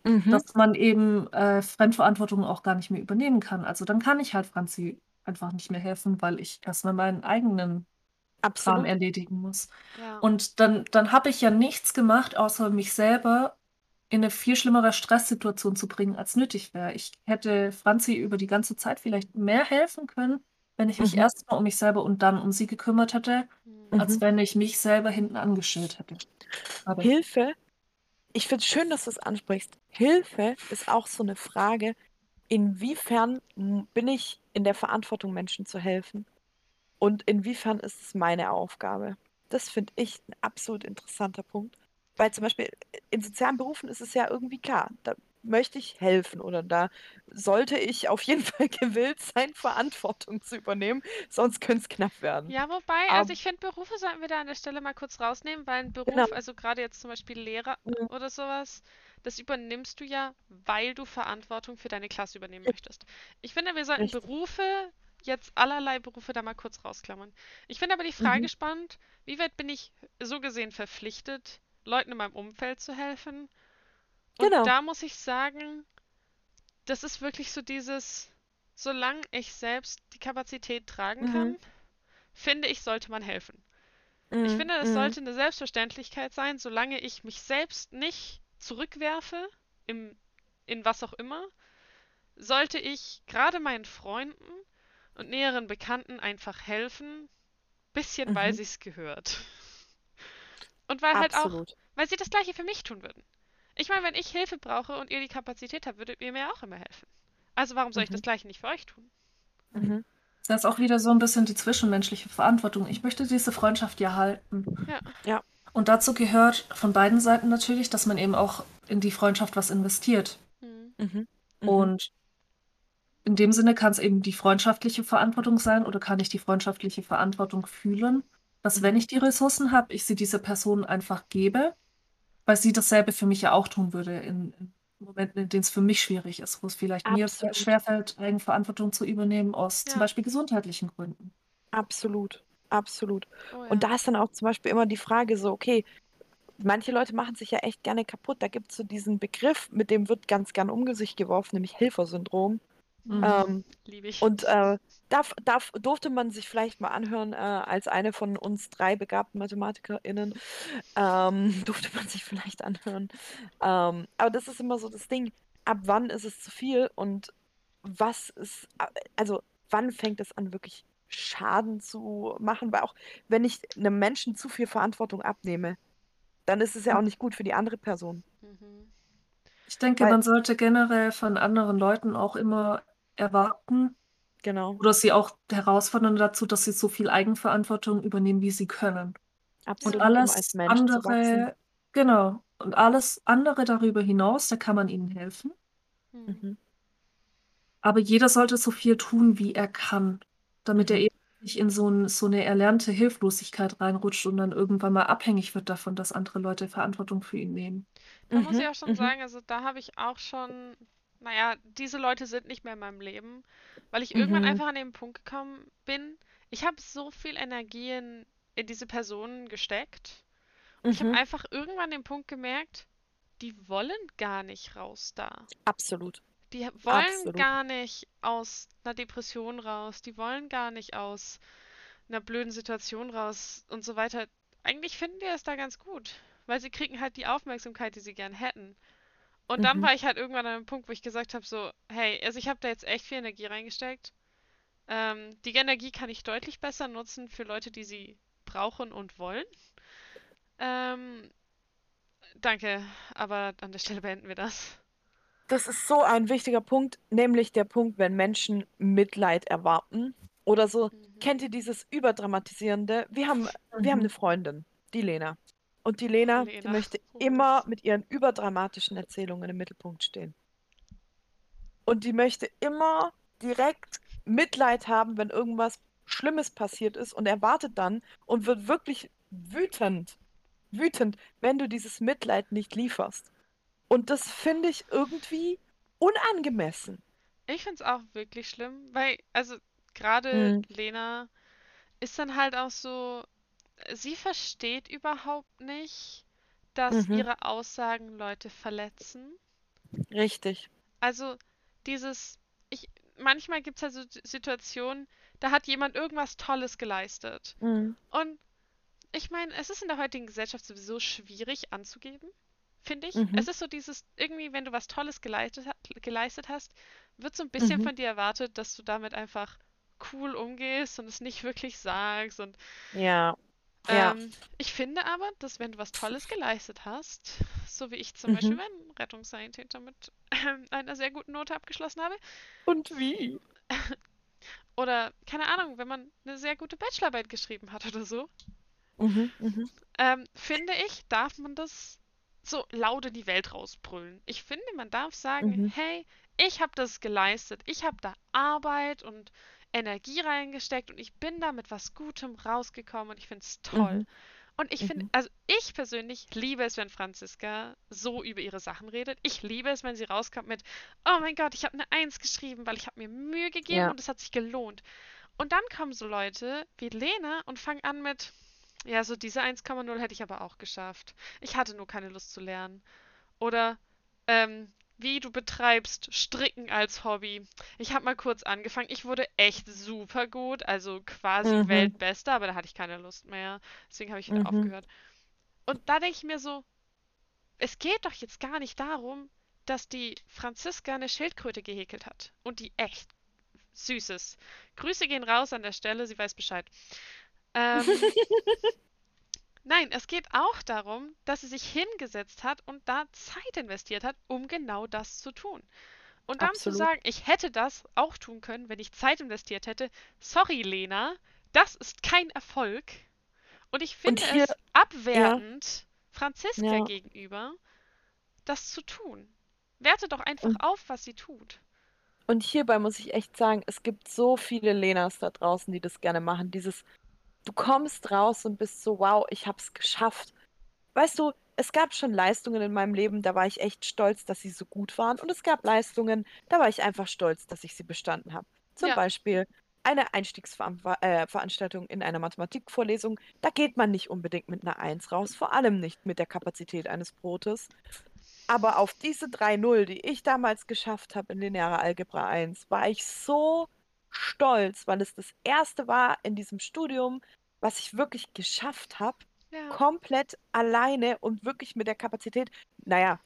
Mhm. dass man eben äh, Fremdverantwortung auch gar nicht mehr übernehmen kann. Also dann kann ich halt Franzi einfach nicht mehr helfen, weil ich erstmal meinen eigenen Kram Absolut. erledigen muss. Ja. Und dann, dann habe ich ja nichts gemacht, außer mich selber in eine viel schlimmere Stresssituation zu bringen, als nötig wäre. Ich hätte Franzi über die ganze Zeit vielleicht mehr helfen können, wenn ich mich Mhm. erstmal um mich selber und dann um sie gekümmert hätte, als Mhm. wenn ich mich selber hinten angestellt hätte. Aber Hilfe, ich finde es schön, dass du es ansprichst. Hilfe ist auch so eine Frage, inwiefern m- bin ich in der Verantwortung, Menschen zu helfen? Und inwiefern ist es meine Aufgabe? Das finde ich ein absolut interessanter Punkt. Weil zum Beispiel in sozialen Berufen ist es ja irgendwie klar, da möchte ich helfen oder da sollte ich auf jeden Fall gewillt sein, Verantwortung zu übernehmen, sonst könnte es knapp werden. Ja, wobei, Aber- also ich finde, Berufe sollten wir da an der Stelle mal kurz rausnehmen, weil ein Beruf, Genau. also gerade jetzt zum Beispiel Lehrer Mhm. oder sowas, das übernimmst du ja, weil du Verantwortung für deine Klasse übernehmen möchtest. Ich finde, wir sollten Richtig. Berufe, jetzt allerlei Berufe da mal kurz rausklammern. Ich finde aber die Frage Mhm. spannend, wie weit bin ich so gesehen verpflichtet, Leuten in meinem Umfeld zu helfen? Und Genau. da muss ich sagen, das ist wirklich so dieses, solange ich selbst die Kapazität tragen Mhm. kann, finde ich, sollte man helfen. Ich Mhm, finde, es mhm. sollte eine Selbstverständlichkeit sein, solange ich mich selbst nicht zurückwerfe, im, in was auch immer, sollte ich gerade meinen Freunden und näheren Bekannten einfach helfen, bisschen weil Mhm. sie es gehört. Und weil halt auch, Absolut. weil sie das gleiche für mich tun würden. Ich meine, wenn ich Hilfe brauche und ihr die Kapazität habt, würdet ihr mir auch immer helfen. Also warum soll ich das Mhm. gleiche nicht für euch tun? Mhm. das ist auch wieder so ein bisschen die zwischenmenschliche Verantwortung. Ich möchte diese Freundschaft ja halten. Ja. Ja. Und dazu gehört von beiden Seiten natürlich, dass man eben auch in die Freundschaft was investiert. Hm. Mhm. Mhm. Und in dem Sinne kann es eben die freundschaftliche Verantwortung sein oder kann ich die freundschaftliche Verantwortung fühlen, dass wenn ich die Ressourcen habe, ich sie dieser Person einfach gebe, weil sie dasselbe für mich ja auch tun würde in, in Momenten, in denen es für mich schwierig ist, wo es vielleicht mir Absolut. schwerfällt, Eigenverantwortung zu übernehmen aus Ja. zum Beispiel gesundheitlichen Gründen. Absolut, absolut. Oh ja. Und da ist dann auch zum Beispiel immer die Frage so, okay, manche Leute machen sich ja echt gerne kaputt. Da gibt es so diesen Begriff, mit dem wird ganz gern um sich geworfen, nämlich Helfersyndrom. Mhm. Ähm, Liebe ich. und äh, darf, darf, durfte man sich vielleicht mal anhören, äh, als eine von uns drei begabten MathematikerInnen, ähm, durfte man sich vielleicht anhören. Ähm, aber das ist immer so das Ding, ab wann ist es zu viel und was ist, also wann fängt es an, wirklich Schaden zu machen? Weil auch wenn ich einem Menschen zu viel Verantwortung abnehme, dann ist es ja auch nicht gut für die andere Person. Mhm. Ich denke, Weil- man sollte generell von anderen Leuten auch immer erwarten Genau, oder sie auch herausfordern dazu, dass sie so viel Eigenverantwortung übernehmen, wie sie können. absolut, Und um alles als Mensch zu wachsen. andere, genau, und alles andere darüber hinaus, da kann man ihnen helfen. Hm. Mhm. Aber jeder sollte so viel tun, wie er kann, damit er Mhm. eben nicht in so 'n so 'ne erlernte Hilflosigkeit reinrutscht und dann irgendwann mal abhängig wird davon, dass andere Leute Verantwortung für ihn nehmen. Da muss ich Mhm, auch schon mhm. sagen, also da habe ich auch schon, naja, diese Leute sind nicht mehr in meinem Leben, weil ich irgendwann Mhm. einfach an den Punkt gekommen bin. Ich habe so viel Energie in, in diese Personen gesteckt und ich habe Mhm. einfach irgendwann den Punkt gemerkt, die wollen gar nicht raus da. Absolut. Die wollen Absolut. gar nicht aus einer Depression raus, die wollen gar nicht aus einer blöden Situation raus und so weiter. Eigentlich finden die es da ganz gut, weil sie kriegen halt die Aufmerksamkeit, die sie gern hätten. Und dann Mhm. war ich halt irgendwann an einem Punkt, wo ich gesagt habe, so, hey, also ich habe da jetzt echt viel Energie reingesteckt. Ähm, die Energie kann ich deutlich besser nutzen für Leute, die sie brauchen und wollen. Ähm, danke, aber an der Stelle beenden wir das. Das ist so ein wichtiger Punkt, nämlich der Punkt, wenn Menschen Mitleid erwarten oder so. Mhm. Kennt ihr dieses Überdramatisierende? Wir haben, wir haben Mhm. eine Freundin, die Lena. Und die Lena, die Lena. möchte Oh, immer mit ihren überdramatischen Erzählungen im Mittelpunkt stehen. Und die möchte immer direkt Mitleid haben, wenn irgendwas Schlimmes passiert ist und erwartet dann und wird wirklich wütend, wütend, wenn du dieses Mitleid nicht lieferst. Und das finde ich irgendwie unangemessen. Ich finde es auch wirklich schlimm, weil, also gerade Mhm. Lena ist dann halt auch so, sie versteht überhaupt nicht, dass Mhm. ihre Aussagen Leute verletzen. Richtig. Also dieses, ich, manchmal gibt es ja so Situationen, da hat jemand irgendwas Tolles geleistet. Mhm. Und ich meine, es ist in der heutigen Gesellschaft sowieso schwierig anzugeben, finde ich. Mhm. Es ist so dieses, irgendwie, wenn du was Tolles geleistet, geleistet hast, wird so ein bisschen Mhm. von dir erwartet, dass du damit einfach cool umgehst und es nicht wirklich sagst. Und Ja. Ja. ähm, ich finde aber, dass wenn du was Tolles geleistet hast, so wie ich zum Beispiel Mhm. meinen Rettungssanitäter mit einer sehr guten Note abgeschlossen habe, Und wie? oder keine Ahnung, wenn man eine sehr gute Bachelorarbeit geschrieben hat oder so, Mhm. Mhm. ähm, finde ich, darf man das so laut in die Welt rausbrüllen. Ich finde, man darf sagen, Mhm. hey, ich habe das geleistet, ich habe da Arbeit und Energie reingesteckt und ich bin da mit was Gutem rausgekommen und ich finde es toll. Mhm. Und ich finde, Mhm. also ich persönlich liebe es, wenn Franziska so über ihre Sachen redet. Ich liebe es, wenn sie rauskommt mit, oh mein Gott, ich habe eine Eins geschrieben, weil ich habe mir Mühe gegeben Ja. und es hat sich gelohnt. Und dann kommen so Leute wie Lena und fangen an mit, ja, so diese 1,0 hätte ich aber auch geschafft. Ich hatte nur keine Lust zu lernen. Oder, ähm, wie du betreibst Stricken als Hobby. Ich habe mal kurz angefangen. Ich wurde echt super gut, also quasi Mhm. Weltbester, aber da hatte ich keine Lust mehr. Deswegen habe ich wieder Mhm. aufgehört. Und da denke ich mir so, es geht doch jetzt gar nicht darum, dass die Franziska eine Schildkröte gehäkelt hat. Und die echt süß ist. Grüße gehen raus an der Stelle, sie weiß Bescheid. Ähm, nein, es geht auch darum, dass sie sich hingesetzt hat und da Zeit investiert hat, um genau das zu tun. Und dann zu Absolut. sagen, ich hätte das auch tun können, wenn ich Zeit investiert hätte. Sorry, Lena, das ist kein Erfolg. Und ich Und finde hier, es abwertend Franziska ja. gegenüber, das zu tun. Werte doch einfach Und, auf, was sie tut. und hierbei muss ich echt sagen, es gibt so viele Lenas da draußen, die das gerne machen. Dieses, du kommst raus und bist so, wow, ich hab's geschafft. Weißt du, es gab schon Leistungen in meinem Leben, da war ich echt stolz, dass sie so gut waren. Und es gab Leistungen, da war ich einfach stolz, dass ich sie bestanden habe. Zum Ja, Beispiel eine Einstiegsveranstaltung in einer Mathematikvorlesung. Da geht man nicht unbedingt mit einer Eins raus, vor allem nicht mit der Kapazität eines Brotes. Aber auf diese 3-0, die ich damals geschafft habe in linearer Algebra 1, war ich so stolz, weil es das erste war in diesem Studium, was ich wirklich geschafft habe, ja, komplett alleine und wirklich mit der Kapazität, naja,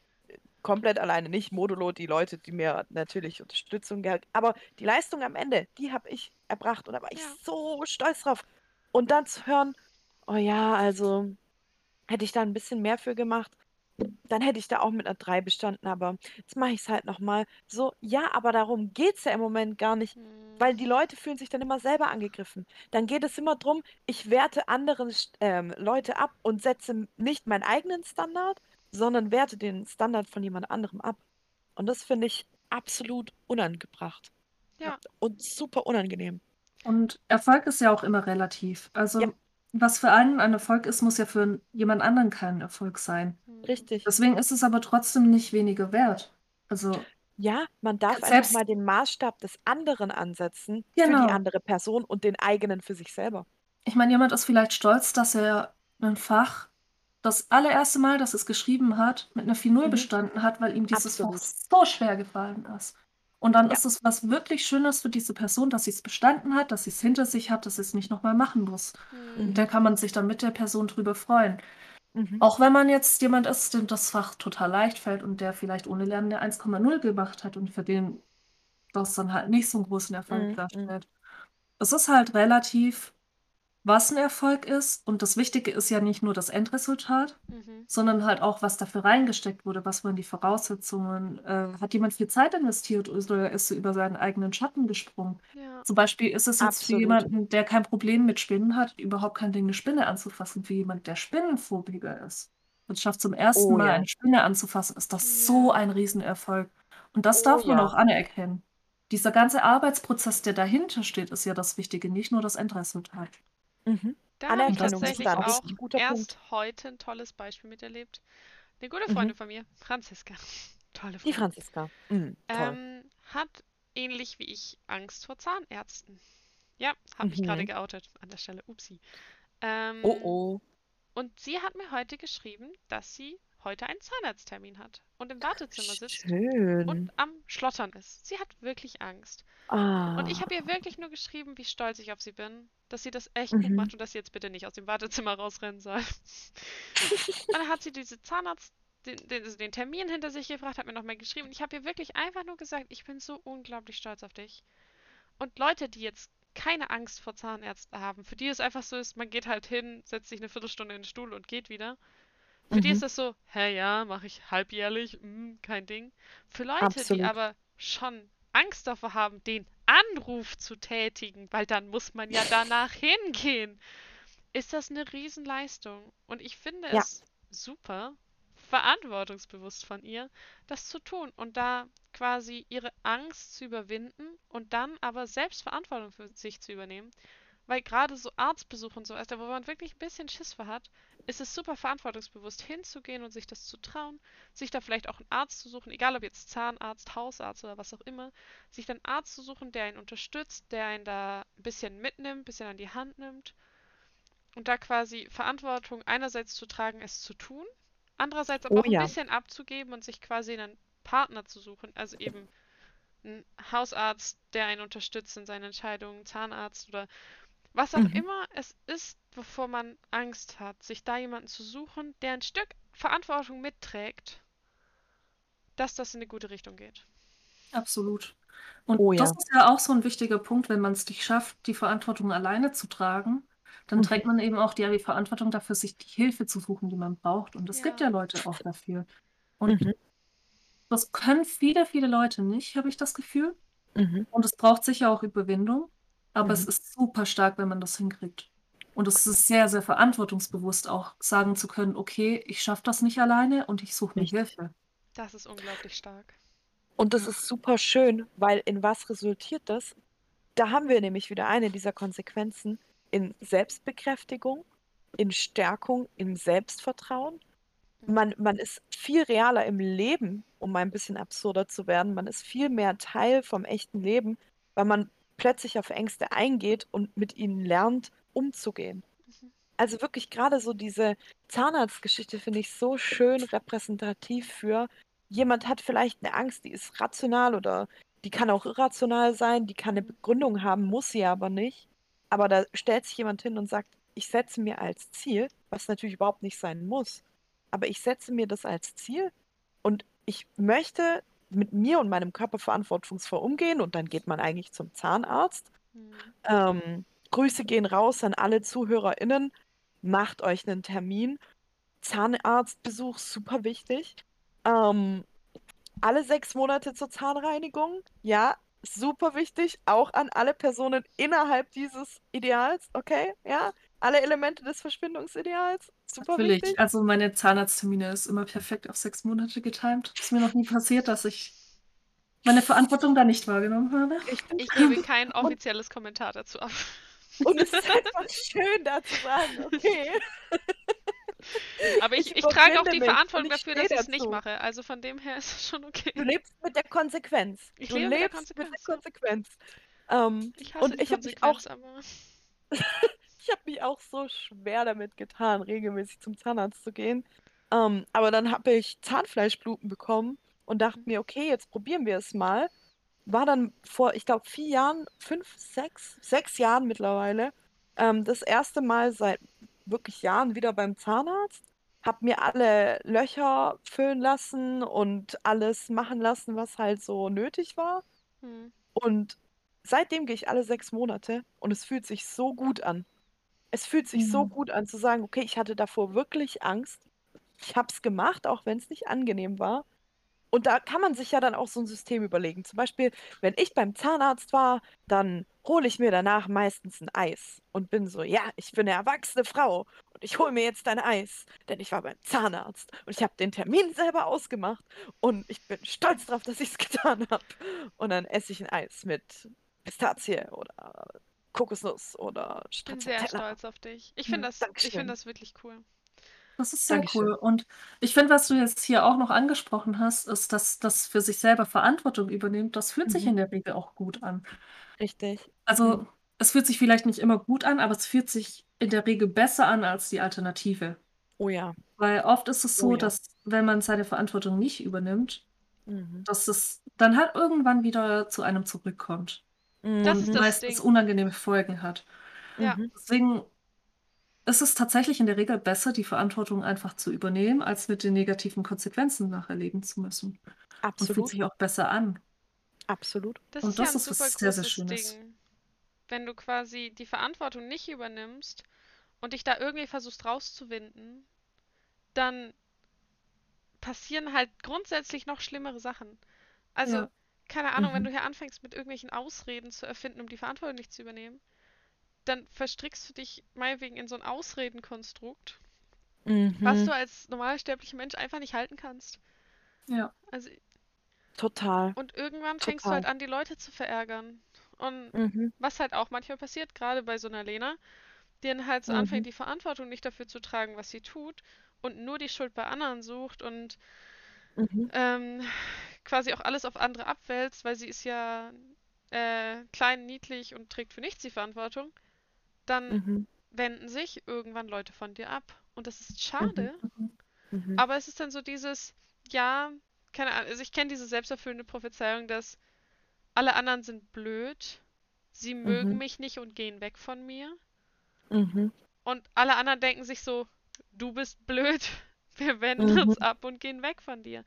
komplett alleine, nicht modulo, die Leute, die mir natürlich Unterstützung gehalten, aber die Leistung am Ende, die habe ich erbracht und da war ich ja. so stolz drauf. Und dann zu hören, oh ja, also hätte ich da ein bisschen mehr für gemacht, dann hätte ich da auch mit einer 3 bestanden, aber jetzt mache ich es halt nochmal. So, ja, aber darum geht es ja im Moment gar nicht, weil Hm, die Leute fühlen sich dann immer selber angegriffen. Dann geht es immer darum, ich werte andere ähm, Leute ab und setze nicht meinen eigenen Standard, sondern werte den Standard von jemand anderem ab. Und das finde ich absolut unangebracht. Ja, ja. und super unangenehm. Und Erfolg ist ja auch immer relativ. Also, Ja. Was für einen ein Erfolg ist, muss ja für jemand anderen kein Erfolg sein. Hm. Richtig. Deswegen ist es aber trotzdem nicht weniger wert. Also, Ja, man darf einfach selbst mal den Maßstab des anderen ansetzen für die genau. andere Person und den eigenen für sich selber. Ich meine, jemand ist vielleicht stolz, dass er ein Fach das allererste Mal, dass es geschrieben hat, mit einer 4.0 Mhm. bestanden hat, weil ihm dieses Fach Absolut. so schwer gefallen ist. Und dann Ja. ist es was wirklich Schönes für diese Person, dass sie es bestanden hat, dass sie es hinter sich hat, dass sie es nicht nochmal machen muss. Hm. Und da Mhm. kann man sich dann mit der Person drüber freuen. Mhm. Auch wenn man jetzt jemand ist, dem das Fach total leicht fällt und der vielleicht ohne Lernen eine 1,0 gemacht hat und für den das dann halt nicht so einen großen Erfolg Mhm. Mhm. darstellt. Es ist halt relativ, was ein Erfolg ist. Und das Wichtige ist ja nicht nur das Endresultat, Mhm. sondern halt auch, was dafür reingesteckt wurde. Was waren die Voraussetzungen? Äh, hat jemand viel Zeit investiert oder ist er über seinen eigenen Schatten gesprungen? Ja. Zum Beispiel ist es jetzt für Absolut. jemanden, der kein Problem mit Spinnen hat, überhaupt kein Ding, eine Spinne anzufassen. Für jemand, der Spinnenphobiker ist und schafft zum ersten Oh Mal ja. eine Spinne anzufassen, ist das so Ja. ein Riesenerfolg. Und das Oh darf man auch anerkennen. Dieser ganze Arbeitsprozess, der dahinter steht, ist ja das Wichtige, nicht nur das Endresultat. Mhm. Da habe ich Anerkennung ist tatsächlich da ein auch richtig guter erst Punkt. heute ein tolles Beispiel miterlebt. Eine gute Mhm. Freundin von mir, Franziska, tolle Die Frau, Franziska. Mhm. Toll. ähm, hat ähnlich wie ich Angst vor Zahnärzten. Ja, habe mich gerade Mhm. geoutet an der Stelle. Upsi. Oh Ähm, oh. und sie hat mir heute geschrieben, dass sie heute einen Zahnarzttermin hat und im Wartezimmer sitzt und Schön. am Schlottern ist. Sie hat wirklich Angst. Und ich Ah. habe ihr wirklich nur geschrieben, wie stolz ich auf sie bin, dass sie das echt gut Mhm. macht und dass sie jetzt bitte nicht aus dem Wartezimmer rausrennen soll. Und dann hat sie diese Zahnarzt, den, den, also den Termin hinter sich gebracht, hat mir nochmal geschrieben. Und ich habe ihr wirklich einfach nur gesagt, ich bin so unglaublich stolz auf dich. Und Leute, die jetzt keine Angst vor Zahnärzten haben, für die es einfach so ist, man geht halt hin, setzt sich eine Viertelstunde in den Stuhl und geht wieder. Für die Mhm. ist das so, hä, ja, mache ich halbjährlich, mm, kein Ding. Für Leute, die Absolut. aber schon Angst davor haben, den Anruf zu tätigen, weil dann muss man ja danach hingehen, ist das eine Riesenleistung. Und ich finde Ja. es super, verantwortungsbewusst von ihr, das zu tun und da quasi ihre Angst zu überwinden und dann aber selbst Verantwortung für sich zu übernehmen. Weil gerade so Arztbesuch und so weiter, wo man wirklich ein bisschen Schiss vor hat, ist es super verantwortungsbewusst hinzugehen und sich das zu trauen, sich da vielleicht auch einen Arzt zu suchen, egal ob jetzt Zahnarzt, Hausarzt oder was auch immer, sich dann einen Arzt zu suchen, der einen unterstützt, der einen da ein bisschen mitnimmt, ein bisschen an die Hand nimmt und da quasi Verantwortung einerseits zu tragen, es zu tun, andererseits aber Oh auch ein ja. bisschen abzugeben und sich quasi einen Partner zu suchen, also eben einen Hausarzt, der einen unterstützt in seinen Entscheidungen, Zahnarzt oder was auch Mhm. immer es ist, wovor man Angst hat, sich da jemanden zu suchen, der ein Stück Verantwortung mitträgt, dass das in eine gute Richtung geht. Absolut. Und Oh das ja. ist ja auch so ein wichtiger Punkt, wenn man es nicht schafft, die Verantwortung alleine zu tragen, dann Mhm. trägt man eben auch die, die Verantwortung dafür, sich die Hilfe zu suchen, die man braucht. Und es gibt Ja. ja Leute auch dafür. Und Mhm. das können viele, viele Leute nicht, habe ich das Gefühl. Mhm. Und es braucht sicher auch Überwindung, aber es Mhm. ist super stark, wenn man das hinkriegt. Und es ist sehr, sehr verantwortungsbewusst, auch sagen zu können, okay, ich schaffe das nicht alleine und ich suche mir Richtig. Hilfe. Das ist unglaublich stark. Und das Ja. ist super schön, weil in was resultiert das? Da haben wir nämlich wieder eine dieser Konsequenzen in Selbstbekräftigung, in Stärkung, im Selbstvertrauen. Mhm. Man, man ist viel realer im Leben, um mal ein bisschen absurder zu werden. Man ist viel mehr Teil vom echten Leben, weil man plötzlich auf Ängste eingeht und mit ihnen lernt, umzugehen. Mhm. Also wirklich gerade so diese Zahnarztgeschichte finde ich so schön repräsentativ für jemand hat vielleicht eine Angst, die ist rational oder die kann auch irrational sein, die kann eine Mhm. Begründung haben, muss sie aber nicht. Aber da stellt sich jemand hin und sagt, ich setze mir als Ziel, was natürlich überhaupt nicht sein muss, aber ich setze mir das als Ziel und ich möchte mit mir und meinem Körper verantwortungsvoll umgehen und dann geht man eigentlich zum Zahnarzt. Mhm. Ähm, Grüße gehen raus an alle ZuhörerInnen. Macht euch einen Termin. Zahnarztbesuch, super wichtig. Ähm, alle sechs Monate zur Zahnreinigung. Ja, super wichtig. Auch an alle Personen innerhalb dieses Ideals. Okay, ja. Alle Elemente des Verschwindungsideals. Super Natürlich. wichtig. Also meine Zahnarzttermine ist immer perfekt auf sechs Monate getimt. Ist mir noch nie passiert, dass ich meine Verantwortung da nicht wahrgenommen habe. Ich, ich gebe kein offizielles Kommentar dazu ab. Und es ist einfach schön, da zu sagen, okay. Aber ich, ich, ich trage auch die Verantwortung dafür, dass ich es nicht mache. Also von dem her ist es schon okay. Du lebst mit der Konsequenz. Ich du lebe lebst mit der Konsequenz. Mit der Konsequenz. Ähm, ich hasse und die ich habe mich auch, aber ich habe mich auch so schwer damit getan, regelmäßig zum Zahnarzt zu gehen. Ähm, aber dann habe ich Zahnfleischbluten bekommen und dachte mir, okay, jetzt probieren wir es mal. War dann vor, ich glaube, vier Jahren, fünf, sechs, sechs Jahren mittlerweile, ähm, das erste Mal seit wirklich Jahren wieder beim Zahnarzt. Hab mir alle Löcher füllen lassen und alles machen lassen, was halt so nötig war. hm. Und seitdem gehe ich alle sechs Monate und es fühlt sich so gut an. Es fühlt sich so Mhm. gut an zu sagen, okay, ich hatte davor wirklich Angst. Ich habe es gemacht, auch wenn es nicht angenehm war. Und da kann man sich ja dann auch so ein System überlegen. Zum Beispiel, wenn ich beim Zahnarzt war, dann hole ich mir danach meistens ein Eis und bin so, ja, ich bin eine erwachsene Frau und ich hole mir jetzt ein Eis, denn ich war beim Zahnarzt und ich habe den Termin selber ausgemacht und ich bin stolz drauf, dass ich es getan habe. Und dann esse ich ein Eis mit Pistazie oder Kokosnuss oder Ich bin sehr Stracciatella. stolz auf dich. Ich Hm, finde das, ich Dankeschön. finde das wirklich cool. Das ist sehr Dankeschön. cool. Und ich finde, was du jetzt hier auch noch angesprochen hast, ist, dass das für sich selber Verantwortung übernimmt. Das fühlt sich Mhm. in der Regel auch gut an. Richtig. Also, Mhm. es fühlt sich vielleicht nicht immer gut an, aber es fühlt sich in der Regel besser an als die Alternative. Oh ja. Weil oft ist es Oh so, ja. dass wenn man seine Verantwortung nicht übernimmt, Mhm. dass es dann halt irgendwann wieder zu einem zurückkommt Das Mhm. ist und das meistens Ding. unangenehme Folgen hat. Ja. Mhm. Deswegen ist es tatsächlich in der Regel besser, die Verantwortung einfach zu übernehmen, als mit den negativen Konsequenzen nachher leben zu müssen. Und fühlt Absolut. sich auch besser an. Absolut. Das Und ist ja das ein ist was super sehr, sehr großes Schönes. Ding. Wenn du quasi die Verantwortung nicht übernimmst und dich da irgendwie versuchst rauszuwinden, dann passieren halt grundsätzlich noch schlimmere Sachen. Also, Ja. Keine Ahnung, wenn Mhm. du hier anfängst, mit irgendwelchen Ausreden zu erfinden, um die Verantwortung nicht zu übernehmen, dann verstrickst du dich meinetwegen in so ein Ausredenkonstrukt, was Mhm. du als normalsterblicher Mensch einfach nicht halten kannst. Ja. Also, Total. und irgendwann fängst du Total. halt an, die Leute zu verärgern. Und Mhm. was halt auch manchmal passiert, gerade bei so einer Lena, die dann halt so Mhm. anfängt, die Verantwortung nicht dafür zu tragen, was sie tut und nur die Schuld bei anderen sucht und Mhm. ähm, quasi auch alles auf andere abwälzt, weil sie ist ja äh, klein, niedlich und trägt für nichts die Verantwortung, dann Mhm. wenden sich irgendwann Leute von dir ab. Und das ist schade, Mhm. Mhm. aber es ist dann so dieses, ja, keine Ahnung, also ich kenne diese selbsterfüllende Prophezeiung, dass alle anderen sind blöd, sie mögen Mhm. mich nicht und gehen weg von mir. Mhm. Und alle anderen denken sich so, du bist blöd, wir wenden uns Mhm. ab und gehen weg von dir.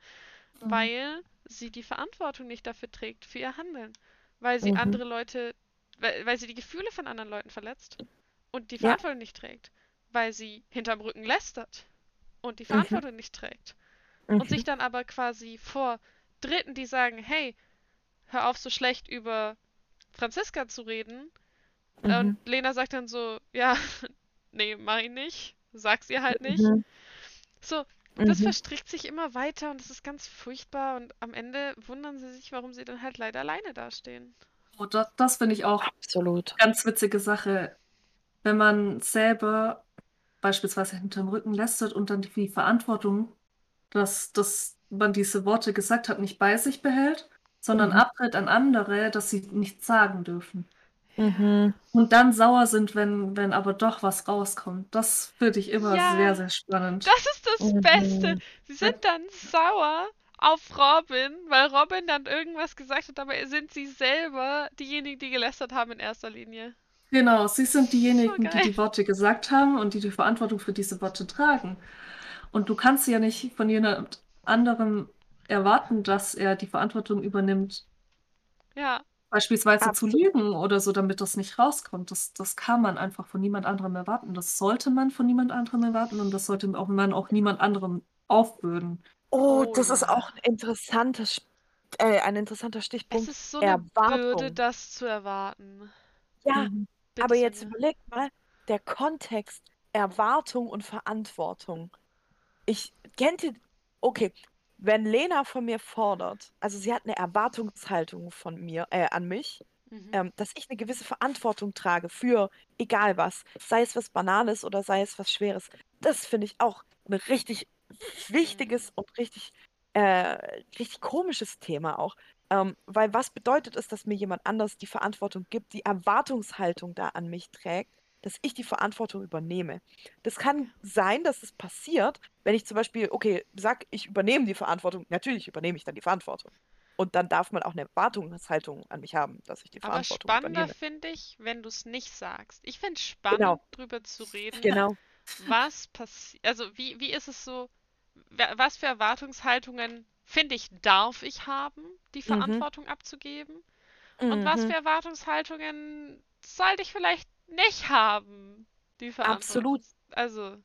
Mhm. Weil sie die Verantwortung nicht dafür trägt, für ihr Handeln. Weil sie Mhm. andere Leute, weil, weil sie die Gefühle von anderen Leuten verletzt und die Ja. Verantwortung nicht trägt. Weil sie hinterm Rücken lästert und die Mhm. Verantwortung nicht trägt. Und Mhm. sich dann aber quasi vor Dritten, die sagen, hey, hör auf so schlecht über Franziska zu reden. Mhm. Und Lena sagt dann so, ja, nee, mach ich nicht. Sag's ihr halt nicht. Mhm. So, das Mhm. verstrickt sich immer weiter und es ist ganz furchtbar und am Ende wundern sie sich, warum sie dann halt leider alleine dastehen. Und das, das finde ich auch Absolut. ganz witzige Sache, wenn man selber beispielsweise hinterm Rücken lästert und dann die Verantwortung, dass, dass man diese Worte gesagt hat, nicht bei sich behält, sondern Mhm. abtritt an andere, dass sie nichts sagen dürfen. Mhm. Und dann sauer sind, wenn, wenn aber doch was rauskommt. Das finde ich immer Ja. sehr, sehr spannend. Das ist das Mhm. Beste. Sie sind dann sauer auf Robin, weil Robin dann irgendwas gesagt hat, aber sind sie selber diejenigen, die gelästert haben in erster Linie. Genau, sie sind diejenigen, die geil. die Worte gesagt haben und die die Verantwortung für diese Worte tragen. Und du kannst ja nicht von jemand anderem erwarten, dass er die Verantwortung übernimmt, Ja, beispielsweise zu Absolut. lügen oder so, damit das nicht rauskommt. Das, das kann man einfach von niemand anderem erwarten. Das sollte man von niemand anderem erwarten und das sollte auch man auch niemand anderem aufbürden. Oh, Oh das ist auch ein interessanter, äh, ein interessanter es Stichpunkt. ist so eine Bürde, Erwartung. das zu erwarten. Ja, Mhm. Aber jetzt überleg mal, der Kontext, Erwartung und Verantwortung. Ich kennt ihr, okay, wenn Lena von mir fordert, also sie hat eine Erwartungshaltung von mir, äh, an mich, mhm. ähm, dass ich eine gewisse Verantwortung trage für egal was, sei es was Banales oder sei es was Schweres. Das finde ich auch ein richtig wichtiges mhm. und richtig, äh, richtig komisches Thema auch. Ähm, weil was bedeutet es, dass mir jemand anders die Verantwortung gibt, die Erwartungshaltung da an mich trägt, dass ich die Verantwortung übernehme. Das kann sein, dass es passiert, wenn ich zum Beispiel, okay, sag, ich übernehme die Verantwortung. Natürlich übernehme ich dann die Verantwortung. Und dann darf man auch eine Erwartungshaltung an mich haben, dass ich die Aber Verantwortung spannender finde ich, wenn du es nicht sagst. Ich finde es spannend, Genau. drüber zu reden, Genau. was passiert. Also, wie, wie ist es so? Was für Erwartungshaltungen, finde ich, darf ich haben, die Mhm. Verantwortung abzugeben? Und was Mhm. für Erwartungshaltungen sollte ich vielleicht nicht haben, die Verantwortung? Absolut. Also,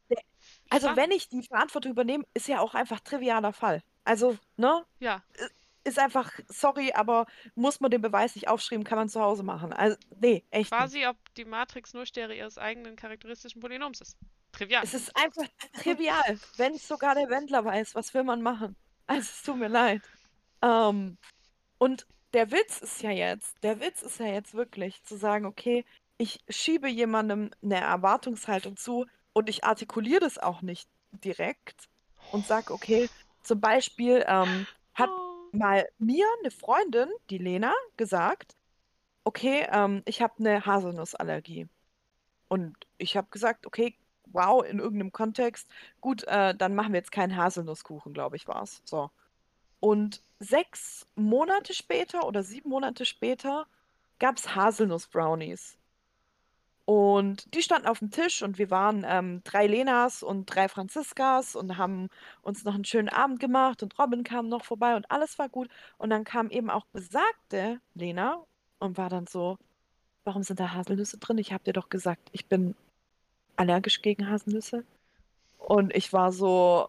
Also, wenn ich die Verantwortung übernehme, ist ja auch einfach trivialer Fall. Also, ne? Ja, Ist einfach, sorry, aber muss man den Beweis nicht aufschreiben, kann man zu Hause machen. Also, nee, echt nicht. quasi, ob die Matrix nur Stereo ihres eigenen charakteristischen Polynoms ist. Trivial. Es ist einfach trivial. Wenn es sogar der Wendler weiß, was will man machen? Also, es tut mir leid. Ähm, und der Witz ist ja jetzt, der Witz ist ja jetzt wirklich zu sagen, okay, ich schiebe jemandem eine Erwartungshaltung zu und ich artikuliere das auch nicht direkt und sage, okay, zum Beispiel ähm, hat Oh. mal mir eine Freundin, die Lena, gesagt, okay, ähm, ich habe eine Haselnussallergie. Und ich habe gesagt, okay, wow, in irgendeinem Kontext, gut, äh, dann machen wir jetzt keinen Haselnusskuchen, glaube ich, war es. So. Und sechs Monate später oder sieben Monate später gab es Haselnuss-Brownies. Und die standen auf dem Tisch und wir waren ähm, drei Lenas und drei Franziskas und haben uns noch einen schönen Abend gemacht und Robin kam noch vorbei und alles war gut. Und dann kam eben auch besagte Lena und war dann so, warum sind da Haselnüsse drin? Ich habe dir doch gesagt, ich bin allergisch gegen Haselnüsse. Und ich war so,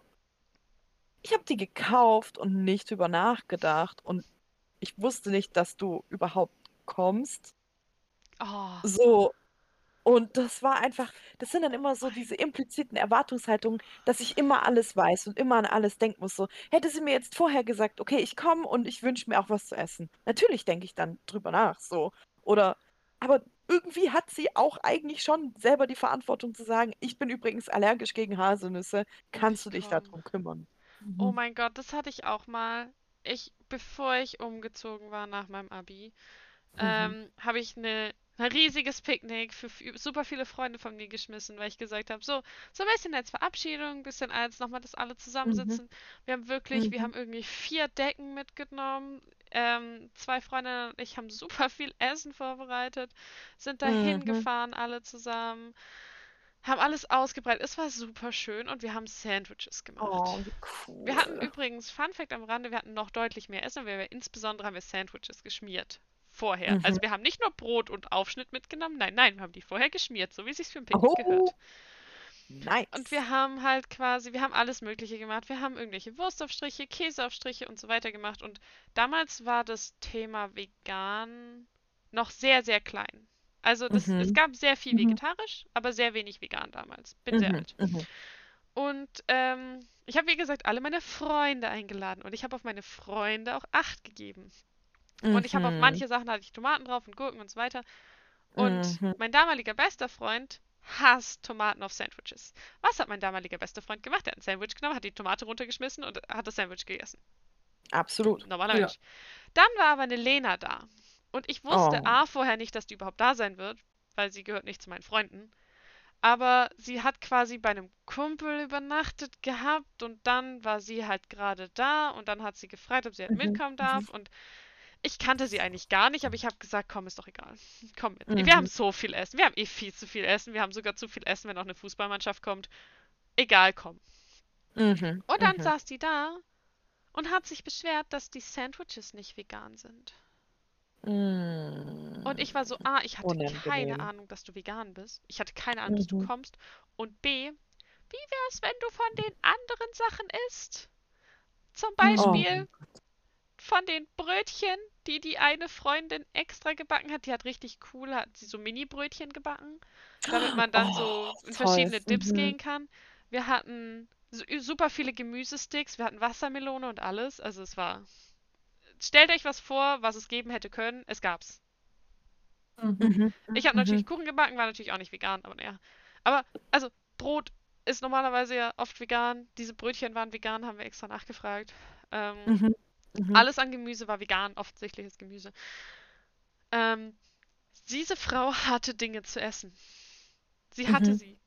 ich habe die gekauft und nicht drüber nachgedacht und ich wusste nicht, dass du überhaupt kommst. Oh. So. Und das war einfach, das sind dann immer so diese impliziten Erwartungshaltungen, dass ich immer alles weiß und immer an alles denken muss. So, hätte sie mir jetzt vorher gesagt, okay, ich komme und ich wünsche mir auch was zu essen. Natürlich denke ich dann drüber nach, so. Oder, aber irgendwie hat sie auch eigentlich schon selber die Verantwortung zu sagen, ich bin übrigens allergisch gegen Haselnüsse, kannst du dich darum kümmern? Oh Mhm. mein Gott, das hatte ich auch mal. Ich, bevor ich umgezogen war nach meinem Abi, Mhm. ähm, habe ich eine, ein riesiges Picknick für super viele Freunde von mir geschmissen, weil ich gesagt habe, so, so ein bisschen als Verabschiedung, ein bisschen als nochmal, dass alle zusammensitzen. Wir haben wirklich, wir Mhm. haben irgendwie vier Decken mitgenommen. Ähm, zwei Freundinnen und ich haben super viel Essen vorbereitet, sind dahin Mhm. gefahren, alle zusammen, haben alles ausgebreitet. Es war super schön und wir haben Sandwiches gemacht. Oh, wie Wir hatten cool. übrigens, Fun Fact am Rande, wir hatten noch deutlich mehr Essen, weil wir insbesondere haben wir Sandwiches geschmiert. Vorher. Also Mhm. wir haben nicht nur Brot und Aufschnitt mitgenommen, nein, nein, wir haben die vorher geschmiert, so wie es sich für ein Picknick Oh, gehört. nice. Und wir haben halt quasi, wir haben alles Mögliche gemacht. Wir haben irgendwelche Wurstaufstriche, Käseaufstriche und so weiter gemacht. Und damals war das Thema vegan noch sehr, sehr klein. Also das, es Mhm. gab sehr viel Mhm. vegetarisch, aber sehr wenig vegan damals. Bin sehr Mhm. alt. Mhm. Und ähm, ich habe, wie gesagt, alle meine Freunde eingeladen und ich habe auf meine Freunde auch Acht gegeben. Und ich habe auf Mhm. manche Sachen hatte ich Tomaten drauf und Gurken und so weiter. Und Mhm. mein damaliger bester Freund hasst Tomaten auf Sandwiches. Was hat mein damaliger bester Freund gemacht? Er hat ein Sandwich genommen, hat die Tomate runtergeschmissen und hat das Sandwich gegessen. Absolut. Normaler Ja. Mensch. Dann war aber eine Lena da. Und ich wusste Oh. A vorher nicht, dass die überhaupt da sein wird, weil sie gehört nicht zu meinen Freunden. Aber sie hat quasi bei einem Kumpel übernachtet gehabt und dann war sie halt gerade da und dann hat sie gefragt, ob sie halt Mhm. mitkommen darf und ich kannte sie eigentlich gar nicht, aber ich habe gesagt, komm, ist doch egal. Komm mit. Mhm. Wir haben so viel Essen. Wir haben eh viel zu viel Essen. Wir haben sogar zu viel Essen, wenn auch eine Fußballmannschaft kommt. Egal, komm. Mhm. Und dann Mhm. saß die da und hat sich beschwert, dass die Sandwiches nicht vegan sind. Und ich war so, A, ich hatte keine Unangenehm. Ahnung, dass du vegan bist. Ich hatte keine Ahnung, dass du Mhm. kommst. Und B, wie wär's, wenn du von den anderen Sachen isst? Zum Oh. Von den Brötchen, die die eine Freundin extra gebacken hat. Die hat richtig cool, hat sie so Mini-Brötchen gebacken, damit man dann so Oh, in toll. verschiedene Dips Mhm. gehen kann. Wir hatten super viele Gemüsesticks, wir hatten Wassermelone und alles. Also es war. Stellt euch was vor, was es geben hätte können. Es gab's. Mhm. Ich habe natürlich mhm. Kuchen gebacken, war natürlich auch nicht vegan, aber naja. Aber, also, Brot ist normalerweise ja oft vegan. Diese Brötchen waren vegan, haben wir extra nachgefragt. Ähm, mhm. Mhm. Alles an Gemüse war vegan, offensichtliches Gemüse. Ähm, diese Frau hatte Dinge zu essen. Sie hatte mhm. sie.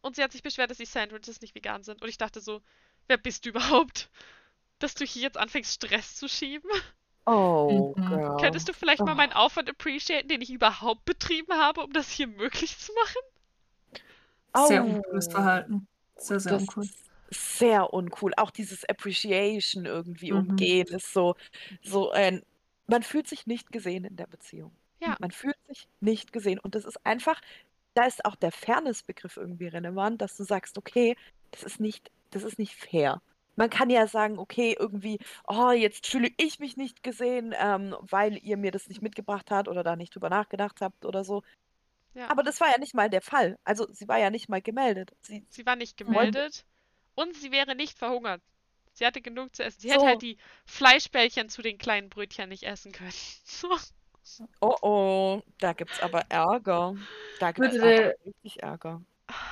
Und sie hat sich beschwert, dass die Sandwiches nicht vegan sind. Und ich dachte so, wer bist du überhaupt? Dass du hier jetzt anfängst, Stress zu schieben? Oh, mhm. girl. Könntest du vielleicht oh. mal meinen Aufwand appreciaten, den ich überhaupt betrieben habe, um das hier möglich zu machen? Oh. Sehr uncooles Verhalten. Sehr, sehr das uncool. Sehr uncool. Auch dieses Appreciation irgendwie mhm. umgehen ist so, so ein. Man fühlt sich nicht gesehen in der Beziehung. Ja. Man fühlt sich nicht gesehen. Und das ist einfach, da ist auch der Fairness-Begriff irgendwie relevant, dass du sagst, okay, das ist nicht, das ist nicht fair. Man kann ja sagen, okay, irgendwie, oh, jetzt fühle ich mich nicht gesehen, ähm, weil ihr mir das nicht mitgebracht habt oder da nicht drüber nachgedacht habt oder so. Ja. Aber das war ja nicht mal der Fall. Also sie war ja nicht mal gemeldet. Sie, sie war nicht gemeldet und sie wäre nicht verhungert. Sie hatte genug zu essen. Sie so. hätte halt die Fleischbällchen zu den kleinen Brötchen nicht essen können. Oh oh, da gibt's aber Ärger. Da gibt's würde, richtig Ärger.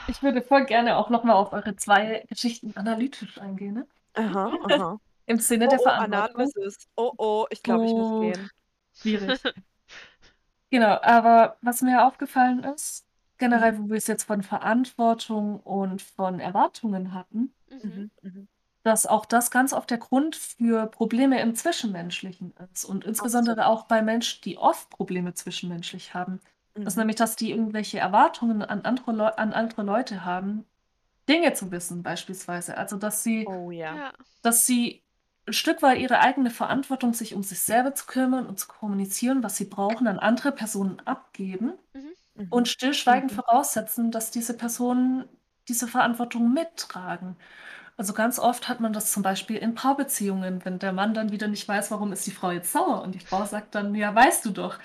Ich würde voll gerne auch nochmal auf eure zwei Geschichten analytisch eingehen. Ne? Aha, aha. Im Sinne oh, der oh, Verantwortung. Analysis. Oh oh, ich glaube, ich muss oh, gehen. Schwierig. genau, aber was mir aufgefallen ist, generell, wo wir es jetzt von Verantwortung und von Erwartungen hatten, mhm. Mhm dass auch das ganz oft der Grund für Probleme im Zwischenmenschlichen ist und insbesondere auch bei Menschen, die oft Probleme zwischenmenschlich haben. Das ist mhm. nämlich, dass die irgendwelche Erwartungen an andere, Leu an andere Leute haben, Dinge zu wissen beispielsweise. Also, dass sie Oh ja. dass sie ein Stück weit ihre eigene Verantwortung, sich um sich selber zu kümmern und zu kommunizieren, was sie brauchen, an andere Personen abgeben Mhm. und stillschweigend Mhm. voraussetzen, dass diese Personen diese Verantwortung mittragen. Also ganz oft hat man das zum Beispiel in Paarbeziehungen, wenn der Mann dann wieder nicht weiß, warum ist die Frau jetzt sauer und die Frau sagt dann, ja, weißt du doch.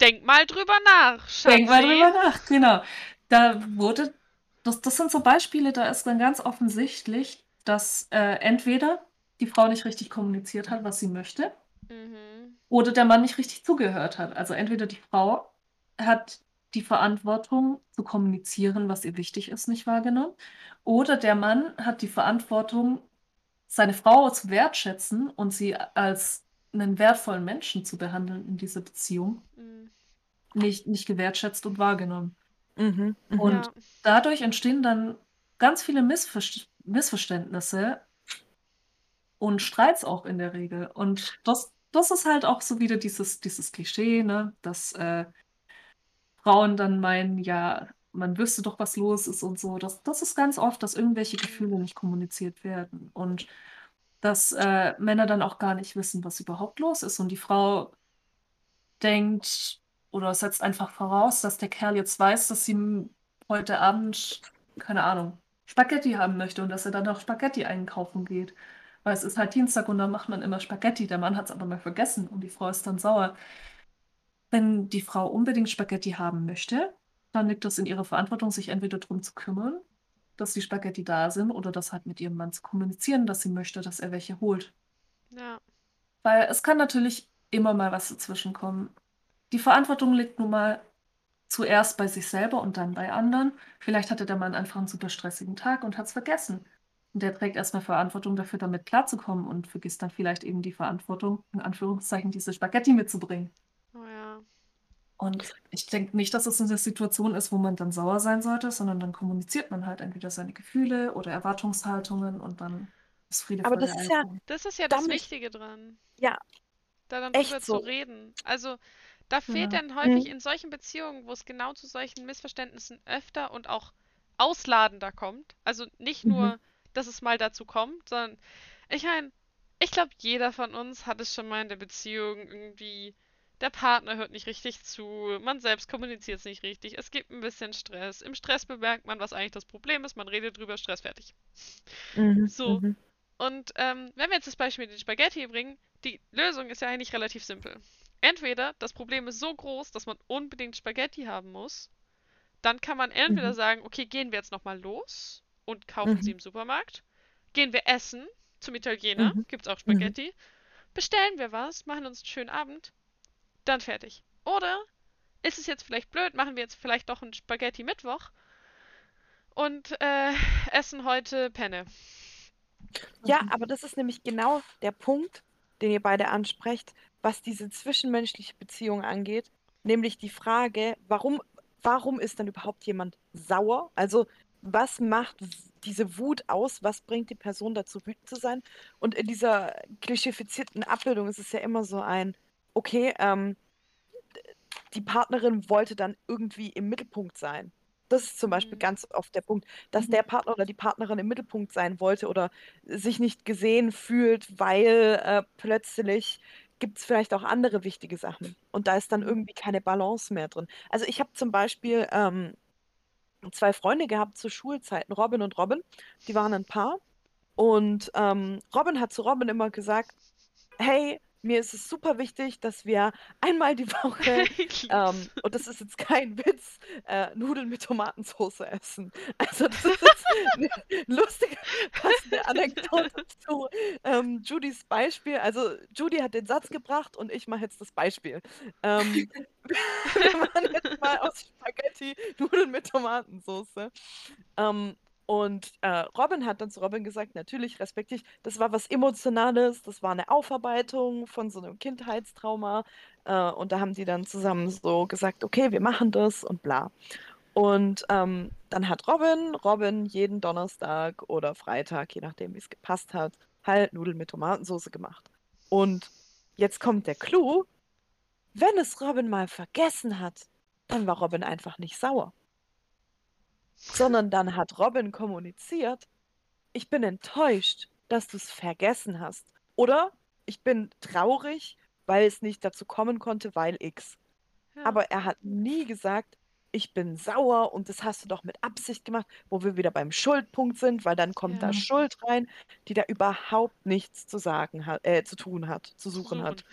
Denk mal drüber nach, Schatzi. Denk mal drüber nach, genau. Da wurde, das, das sind so Beispiele, da ist dann ganz offensichtlich, dass äh, entweder die Frau nicht richtig kommuniziert hat, was sie möchte, mhm. oder der Mann nicht richtig zugehört hat. Also entweder die Frau hat die Verantwortung zu kommunizieren, was ihr wichtig ist, nicht wahrgenommen. Oder der Mann hat die Verantwortung, seine Frau zu wertschätzen und sie als einen wertvollen Menschen zu behandeln in dieser Beziehung, mhm. nicht, nicht gewertschätzt und wahrgenommen. Mhm. Mhm. Und ja. dadurch entstehen dann ganz viele Missver Missverständnisse und Streits auch in der Regel. Und das, das ist halt auch so wieder dieses, dieses Klischee, ne, dass äh, Frauen dann meinen, ja, man wüsste doch, was los ist und so. Das, das ist ganz oft, dass irgendwelche Gefühle nicht kommuniziert werden und dass äh, Männer dann auch gar nicht wissen, was überhaupt los ist. Und die Frau denkt oder setzt einfach voraus, dass der Kerl jetzt weiß, dass sie heute Abend, keine Ahnung, Spaghetti haben möchte und dass er dann auch Spaghetti einkaufen geht. Weil es ist halt Dienstag und dann macht man immer Spaghetti. Der Mann hat es aber mal vergessen und die Frau ist dann sauer. Wenn die Frau unbedingt Spaghetti haben möchte, dann liegt es in ihrer Verantwortung, sich entweder darum zu kümmern, dass die Spaghetti da sind oder das halt mit ihrem Mann zu kommunizieren, dass sie möchte, dass er welche holt. Ja. Weil es kann natürlich immer mal was dazwischen kommen. Die Verantwortung liegt nun mal zuerst bei sich selber und dann bei anderen. Vielleicht hatte der Mann einfach einen super stressigen Tag und hat es vergessen. Und der trägt erstmal Verantwortung dafür, damit klarzukommen und vergisst dann vielleicht eben die Verantwortung, in Anführungszeichen, diese Spaghetti mitzubringen. Und ich denke nicht, dass es eine Situation ist, wo man dann sauer sein sollte, sondern dann kommuniziert man halt entweder seine Gefühle oder Erwartungshaltungen und dann ist Friede Aber das ist ja, das ist ja das Wichtige dran. Ja. Da dann drüber so. zu reden. Also, da fehlt ja. dann häufig mhm. in solchen Beziehungen, wo es genau zu solchen Missverständnissen öfter und auch ausladender kommt. Also nicht nur, mhm. dass es mal dazu kommt, sondern ich meine, ich glaube, jeder von uns hat es schon mal in der Beziehung irgendwie der Partner hört nicht richtig zu, man selbst kommuniziert es nicht richtig, es gibt ein bisschen Stress. Im Stress bemerkt man, was eigentlich das Problem ist, man redet drüber, Stress fertig. Mhm, so. Mhm. Und ähm, wenn wir jetzt das Beispiel mit den Spaghetti bringen, die Lösung ist ja eigentlich relativ simpel. Entweder das Problem ist so groß, dass man unbedingt Spaghetti haben muss, dann kann man entweder mhm. sagen, okay, gehen wir jetzt nochmal los, und kaufen Mhm. sie im Supermarkt. Gehen wir essen zum Italiener, Mhm. gibt's auch Spaghetti. Bestellen wir was, machen uns einen schönen Abend, dann fertig. Oder ist es jetzt vielleicht blöd, machen wir jetzt vielleicht doch einen Spaghetti-Mittwoch und äh, essen heute Penne. Ja, aber das ist nämlich genau der Punkt, den ihr beide ansprecht, was diese zwischenmenschliche Beziehung angeht, nämlich die Frage, warum, warum ist dann überhaupt jemand sauer? Also, was macht diese Wut aus? Was bringt die Person dazu, wütend zu sein? Und in dieser klischifizierten Abbildung ist es ja immer so ein, okay, ähm, die Partnerin wollte dann irgendwie im Mittelpunkt sein. Das ist zum Beispiel Mhm. ganz oft der Punkt, dass Mhm. der Partner oder die Partnerin im Mittelpunkt sein wollte oder sich nicht gesehen fühlt, weil äh, plötzlich gibt es vielleicht auch andere wichtige Sachen. Und da ist dann Mhm. irgendwie keine Balance mehr drin. Also ich habe zum Beispiel ähm, zwei Freunde gehabt zu Schulzeiten, Robin und Robin. Die waren ein Paar. Und ähm, Robin hat zu Robin immer gesagt, hey, mir ist es super wichtig, dass wir einmal die Woche ähm, und das ist jetzt kein Witz, äh, Nudeln mit Tomatensauce essen. Also das ist jetzt eine lustige, passende Anekdote zu ähm, Judys Beispiel. Also Judy hat den Satz gebracht und ich mache jetzt das Beispiel. Ähm, wir machen jetzt mal aus Spaghetti Nudeln mit Tomatensauce. Ähm, und äh, Robin hat dann zu Robin gesagt, natürlich respektiere ich, das war was Emotionales, das war eine Aufarbeitung von so einem Kindheitstrauma. Äh, und da haben die dann zusammen so gesagt, okay, wir machen das und bla. Und ähm, dann hat Robin, Robin jeden Donnerstag oder Freitag, je nachdem, wie es gepasst hat, halt Nudeln mit Tomatensauce gemacht. Und jetzt kommt der Clou, wenn es Robin mal vergessen hat, dann war Robin einfach nicht sauer. Sondern dann hat Robin kommuniziert, ich bin enttäuscht, dass du es vergessen hast. Oder ich bin traurig, weil es nicht dazu kommen konnte, weil X. Ja. Aber er hat nie gesagt, ich bin sauer und das hast du doch mit Absicht gemacht, wo wir wieder beim Schuldpunkt sind, weil dann kommt da Ja. Schuld rein, die da überhaupt nichts zu sagen hat, äh, zu tun hat, zu suchen hat,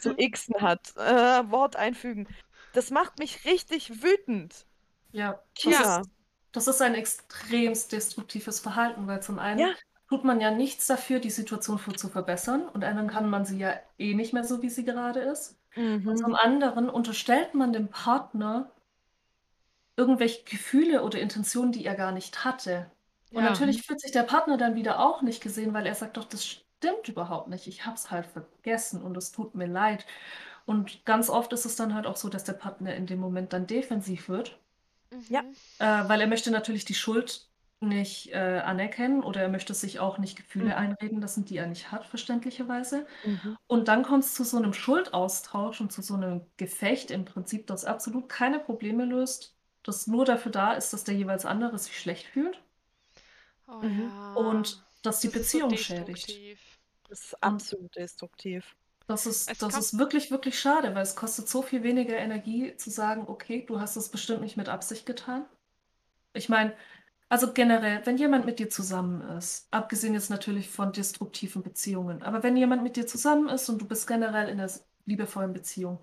zu xen hat, äh, Wort einfügen. Das macht mich richtig wütend. Ja, ist, das ist ein extremst destruktives Verhalten, weil zum einen Ja. tut man ja nichts dafür, die Situation zu verbessern und dann kann man sie ja eh nicht mehr so, wie sie gerade ist. Und Mhm. zum anderen unterstellt man dem Partner irgendwelche Gefühle oder Intentionen, die er gar nicht hatte. Und Ja. natürlich fühlt sich der Partner dann wieder auch nicht gesehen, weil er sagt doch, das stimmt überhaupt nicht. Ich habe es halt vergessen und es tut mir leid. Und ganz oft ist es dann halt auch so, dass der Partner in dem Moment dann defensiv wird, Ja. Mhm. äh, weil er möchte natürlich die Schuld nicht äh, anerkennen oder er möchte sich auch nicht Gefühle Mhm. einreden lassen, die er nicht hat, verständlicherweise. Mhm. Und dann kommt es zu so einem Schuldaustausch und zu so einem Gefecht im Prinzip, das absolut keine Probleme löst, das nur dafür da ist, dass der jeweils andere sich schlecht fühlt Oh Mhm. ja. und dass die Das ist so Beziehung schädigt. Das ist absolut destruktiv. Das ist, Es das ist wirklich, wirklich schade, weil es kostet so viel weniger Energie zu sagen, okay, du hast es bestimmt nicht mit Absicht getan. Ich meine, also generell, wenn jemand mit dir zusammen ist, abgesehen jetzt natürlich von destruktiven Beziehungen, aber wenn jemand mit dir zusammen ist und du bist generell in einer liebevollen Beziehung,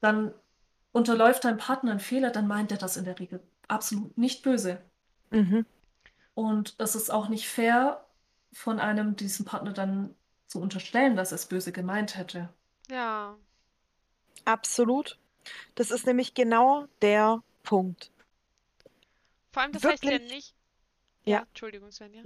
dann unterläuft dein Partner einen Fehler, dann meint er das in der Regel absolut nicht böse. Mhm. Und es ist auch nicht fair, von einem diesem Partner dann zu unterstellen, dass er es böse gemeint hätte. Ja. Absolut. Das ist nämlich genau der Punkt. Vor allem, das heißt ja Wirklich? nicht. Ja. Entschuldigung, Svenja.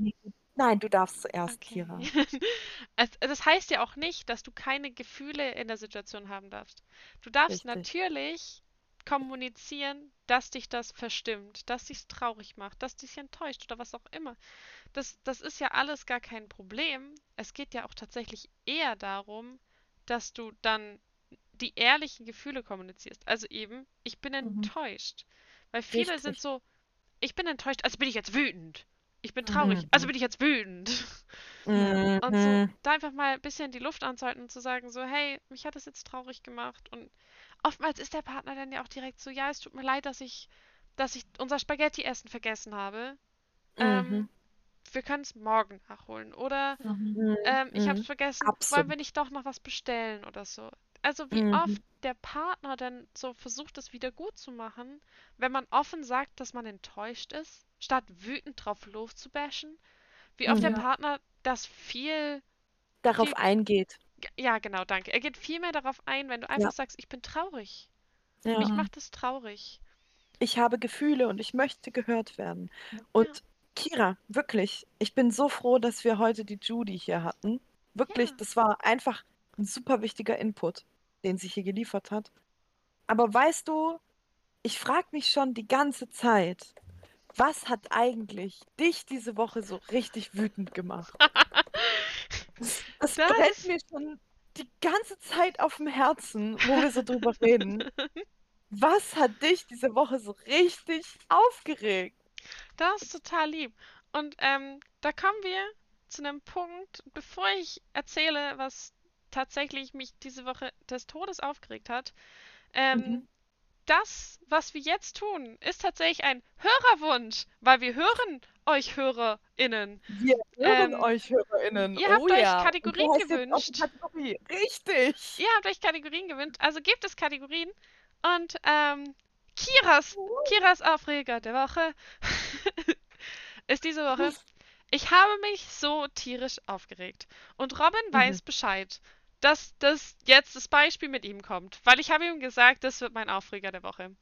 Nein, du darfst zuerst, Okay. Kira. Das heißt ja auch nicht, dass du keine Gefühle in der Situation haben darfst. Du darfst Richtig. natürlich kommunizieren, dass dich das verstimmt, dass dich traurig macht, dass dich enttäuscht oder was auch immer. Das, das ist ja alles gar kein Problem. Es geht ja auch tatsächlich eher darum, dass du dann die ehrlichen Gefühle kommunizierst. Also eben, ich bin Mhm. enttäuscht. Weil viele sind Richtig. so, ich bin enttäuscht, also bin ich jetzt wütend. Ich bin traurig, also Mhm. bin ich jetzt wütend. Ja. Und so Mhm. da einfach mal ein bisschen die Luft anzuhalten und zu sagen, so, hey, mich hat das jetzt traurig gemacht. Und oftmals ist der Partner dann ja auch direkt so, ja, es tut mir leid, dass ich, dass ich unser Spaghetti-Essen vergessen habe. Ähm, Mhm. Wir können es morgen nachholen. Oder Mhm. Ähm, ich habe Mhm. es vergessen, wollen wir Absolut. nicht doch noch was bestellen oder so. Also wie Mhm. oft der Partner dann so versucht, es wieder gut zu machen, wenn man offen sagt, dass man enttäuscht ist. statt wütend drauf loszubashen, wie oft der Mhm. Partner das viel, Darauf viel, eingeht. ja genau, danke. Er geht viel mehr darauf ein, wenn du einfach Ja. sagst, ich bin traurig. Ja. Mich macht es traurig. Ich habe Gefühle und ich möchte gehört werden. Ja. Und Kira, wirklich, ich bin so froh, dass wir heute die Judy hier hatten. Wirklich, Ja. das war einfach ein super wichtiger Input, den sie hier geliefert hat. Aber weißt du, ich frage mich schon die ganze Zeit, was hat eigentlich dich diese Woche so richtig wütend gemacht? Das, das Das brennt mir schon die ganze Zeit auf dem Herzen, wo wir so drüber reden. Was hat dich diese Woche so richtig aufgeregt? Das ist total lieb. Und ähm, da kommen wir zu einem Punkt, bevor ich erzähle, was tatsächlich mich diese Woche des Todes aufgeregt hat. Ähm, Mhm. Das, was wir jetzt tun, ist tatsächlich ein Hörerwunsch, weil wir hören euch HörerInnen. Wir hören Ähm, euch HörerInnen. ihr habt oh euch ja. Kategorien gewünscht. Kategorie. Richtig. Ihr habt euch Kategorien gewünscht, also gibt es Kategorien. Und ähm, Kiras, Kiras Aufreger der Woche ist diese Woche. Ich habe mich so tierisch aufgeregt. Und Robin Mhm. weiß Bescheid, dass das jetzt das Beispiel mit ihm kommt. Weil ich habe ihm gesagt, das wird mein Aufreger der Woche.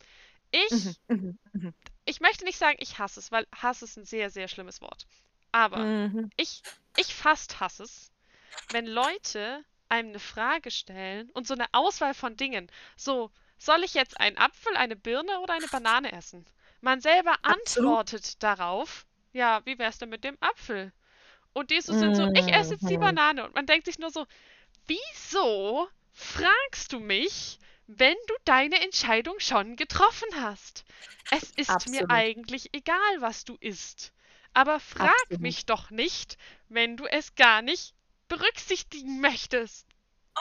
Ich, Mhm, mhm, mhm, ich möchte nicht sagen, ich hasse es, weil Hass ist ein sehr, sehr schlimmes Wort. Aber mhm. ich, ich fast hasse es, wenn Leute einem eine Frage stellen und so eine Auswahl von Dingen. So, soll ich jetzt einen Apfel, eine Birne oder eine Banane essen? Man selber Absolut. antwortet darauf, ja, wie wär's denn mit dem Apfel? Und die so sind so, ich esse jetzt die. Banane. Und man denkt sich nur so, wieso fragst du mich, wenn du deine Entscheidung schon getroffen hast? Es ist mir Absolut. eigentlich egal, was du isst. Aber frag Absolut. mich doch nicht, wenn du es gar nicht berücksichtigen möchtest.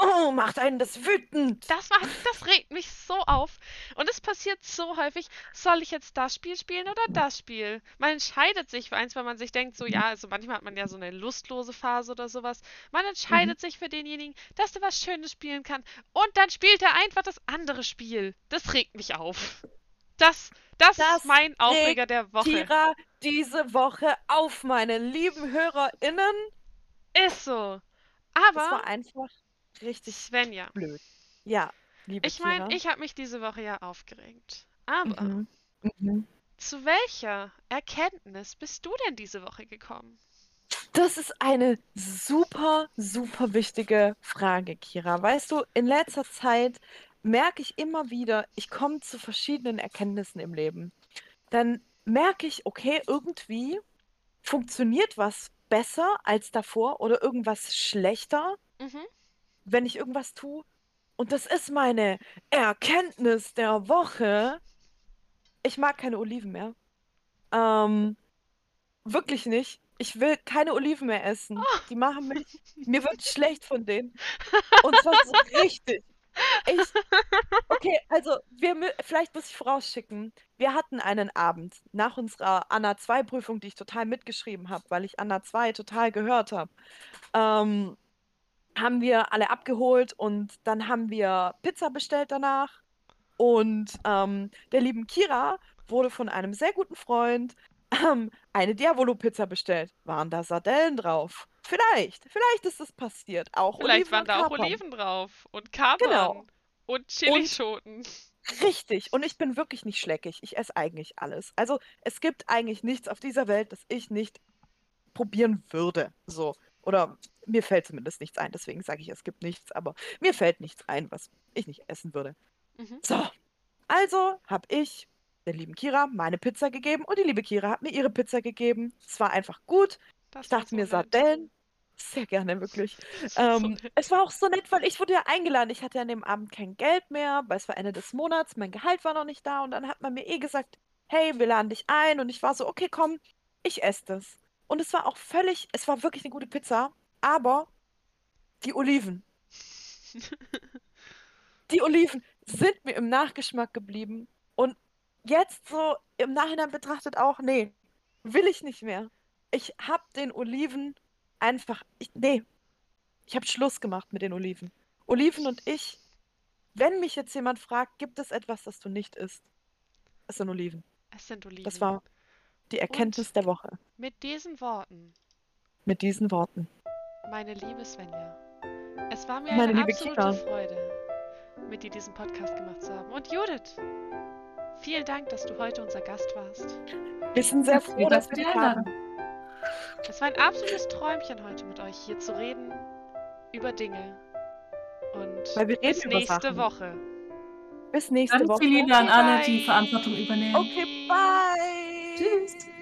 Oh, macht einen das wütend. Das macht, das regt mich so auf. Und es passiert so häufig, soll ich jetzt das Spiel spielen oder das Spiel? Man entscheidet sich für eins, weil man sich denkt, so ja, also manchmal hat man ja so eine lustlose Phase oder sowas. Man entscheidet sich für denjenigen, dass er was Schönes spielen kann. Und dann spielt er einfach das andere Spiel. Das regt mich auf. Das, das, Das ist mein Aufreger der Woche. Kira diese Woche auf, meine lieben HörerInnen. Ist so. Das Aber war einfach richtig Svenja, blöd. Ja, liebe ich meine, ich habe mich diese Woche ja aufgeregt. Aber Mhm. Mhm. zu welcher Erkenntnis bist du denn diese Woche gekommen? Das ist eine super, super wichtige Frage, Kira. Weißt du, in letzter Zeit merke ich immer wieder, ich komme zu verschiedenen Erkenntnissen im Leben. Dann merke ich, okay, irgendwie funktioniert was besser als davor oder irgendwas schlechter, Mhm. Wenn ich irgendwas tue. Und das ist meine Erkenntnis der Woche. Ich mag keine Oliven mehr. Ähm, wirklich nicht. Ich will keine Oliven mehr essen. Die machen mich. Mir wird schlecht von denen. Und zwar so richtig. Ich, okay, also wir, vielleicht muss ich vorausschicken. Wir hatten einen Abend nach unserer Anna 2 Prüfung, die ich total mitgeschrieben habe, weil ich Anna 2 total gehört habe. Ähm, haben wir alle abgeholt und dann haben wir Pizza bestellt danach. Und ähm, der lieben Kira wurde von einem sehr guten Freund ähm, eine Diavolo-Pizza bestellt. Waren da Sardellen drauf? Vielleicht, vielleicht ist das passiert. Auch Vielleicht Oliven waren und da auch. Oliven drauf und Kapern Genau. und Chilischoten. Richtig. Und ich bin wirklich nicht schleckig. Ich esse eigentlich alles. Also es gibt eigentlich nichts auf dieser Welt, das ich nicht probieren würde. So. Oder mir fällt zumindest nichts ein. Deswegen sage ich, es gibt nichts. Aber mir fällt nichts ein, was ich nicht essen würde. Mhm. So. Also habe ich der lieben Kira meine Pizza gegeben und die liebe Kira hat mir ihre Pizza gegeben. Es war einfach gut. Das Ich dachte so mir, nett. Sardellen. Sehr gerne, wirklich. So Ähm, nett. es war auch so nett, weil ich wurde ja eingeladen. Ich hatte an dem Abend kein Geld mehr, weil es war Ende des Monats, mein Gehalt war noch nicht da und dann hat man mir eh gesagt, hey, wir laden dich ein und ich war so, okay, komm, ich esse das. Und es war auch völlig, es war wirklich eine gute Pizza, aber die Oliven, die Oliven sind mir im Nachgeschmack geblieben und jetzt so im Nachhinein betrachtet auch, nee, will ich nicht mehr. Ich hab den Oliven einfach, ich, nee, ich habe Schluss gemacht mit den Oliven. Oliven und ich, wenn mich jetzt jemand fragt, gibt es etwas, das du nicht isst? Es sind Oliven. Es sind Oliven. Das war, Die Erkenntnis der Woche. Mit diesen Worten, Mit diesen Worten. meine liebe Svenja, es war mir Meine eine liebe absolute Kira. Freude, mit dir diesen Podcast gemacht zu haben. Und Judith, vielen Dank, dass du heute unser Gast warst. Wir sind sehr froh, vielen dass Dank wir dich die haben. Es war ein absolutes Träumchen heute mit euch hier zu reden über Dinge. Und Weil wir reden bis über nächste Sachen. Woche. Bis nächste Ganz Woche. viel Liebe an alle, die. Verantwortung übernehmen. Okay. Tschüss.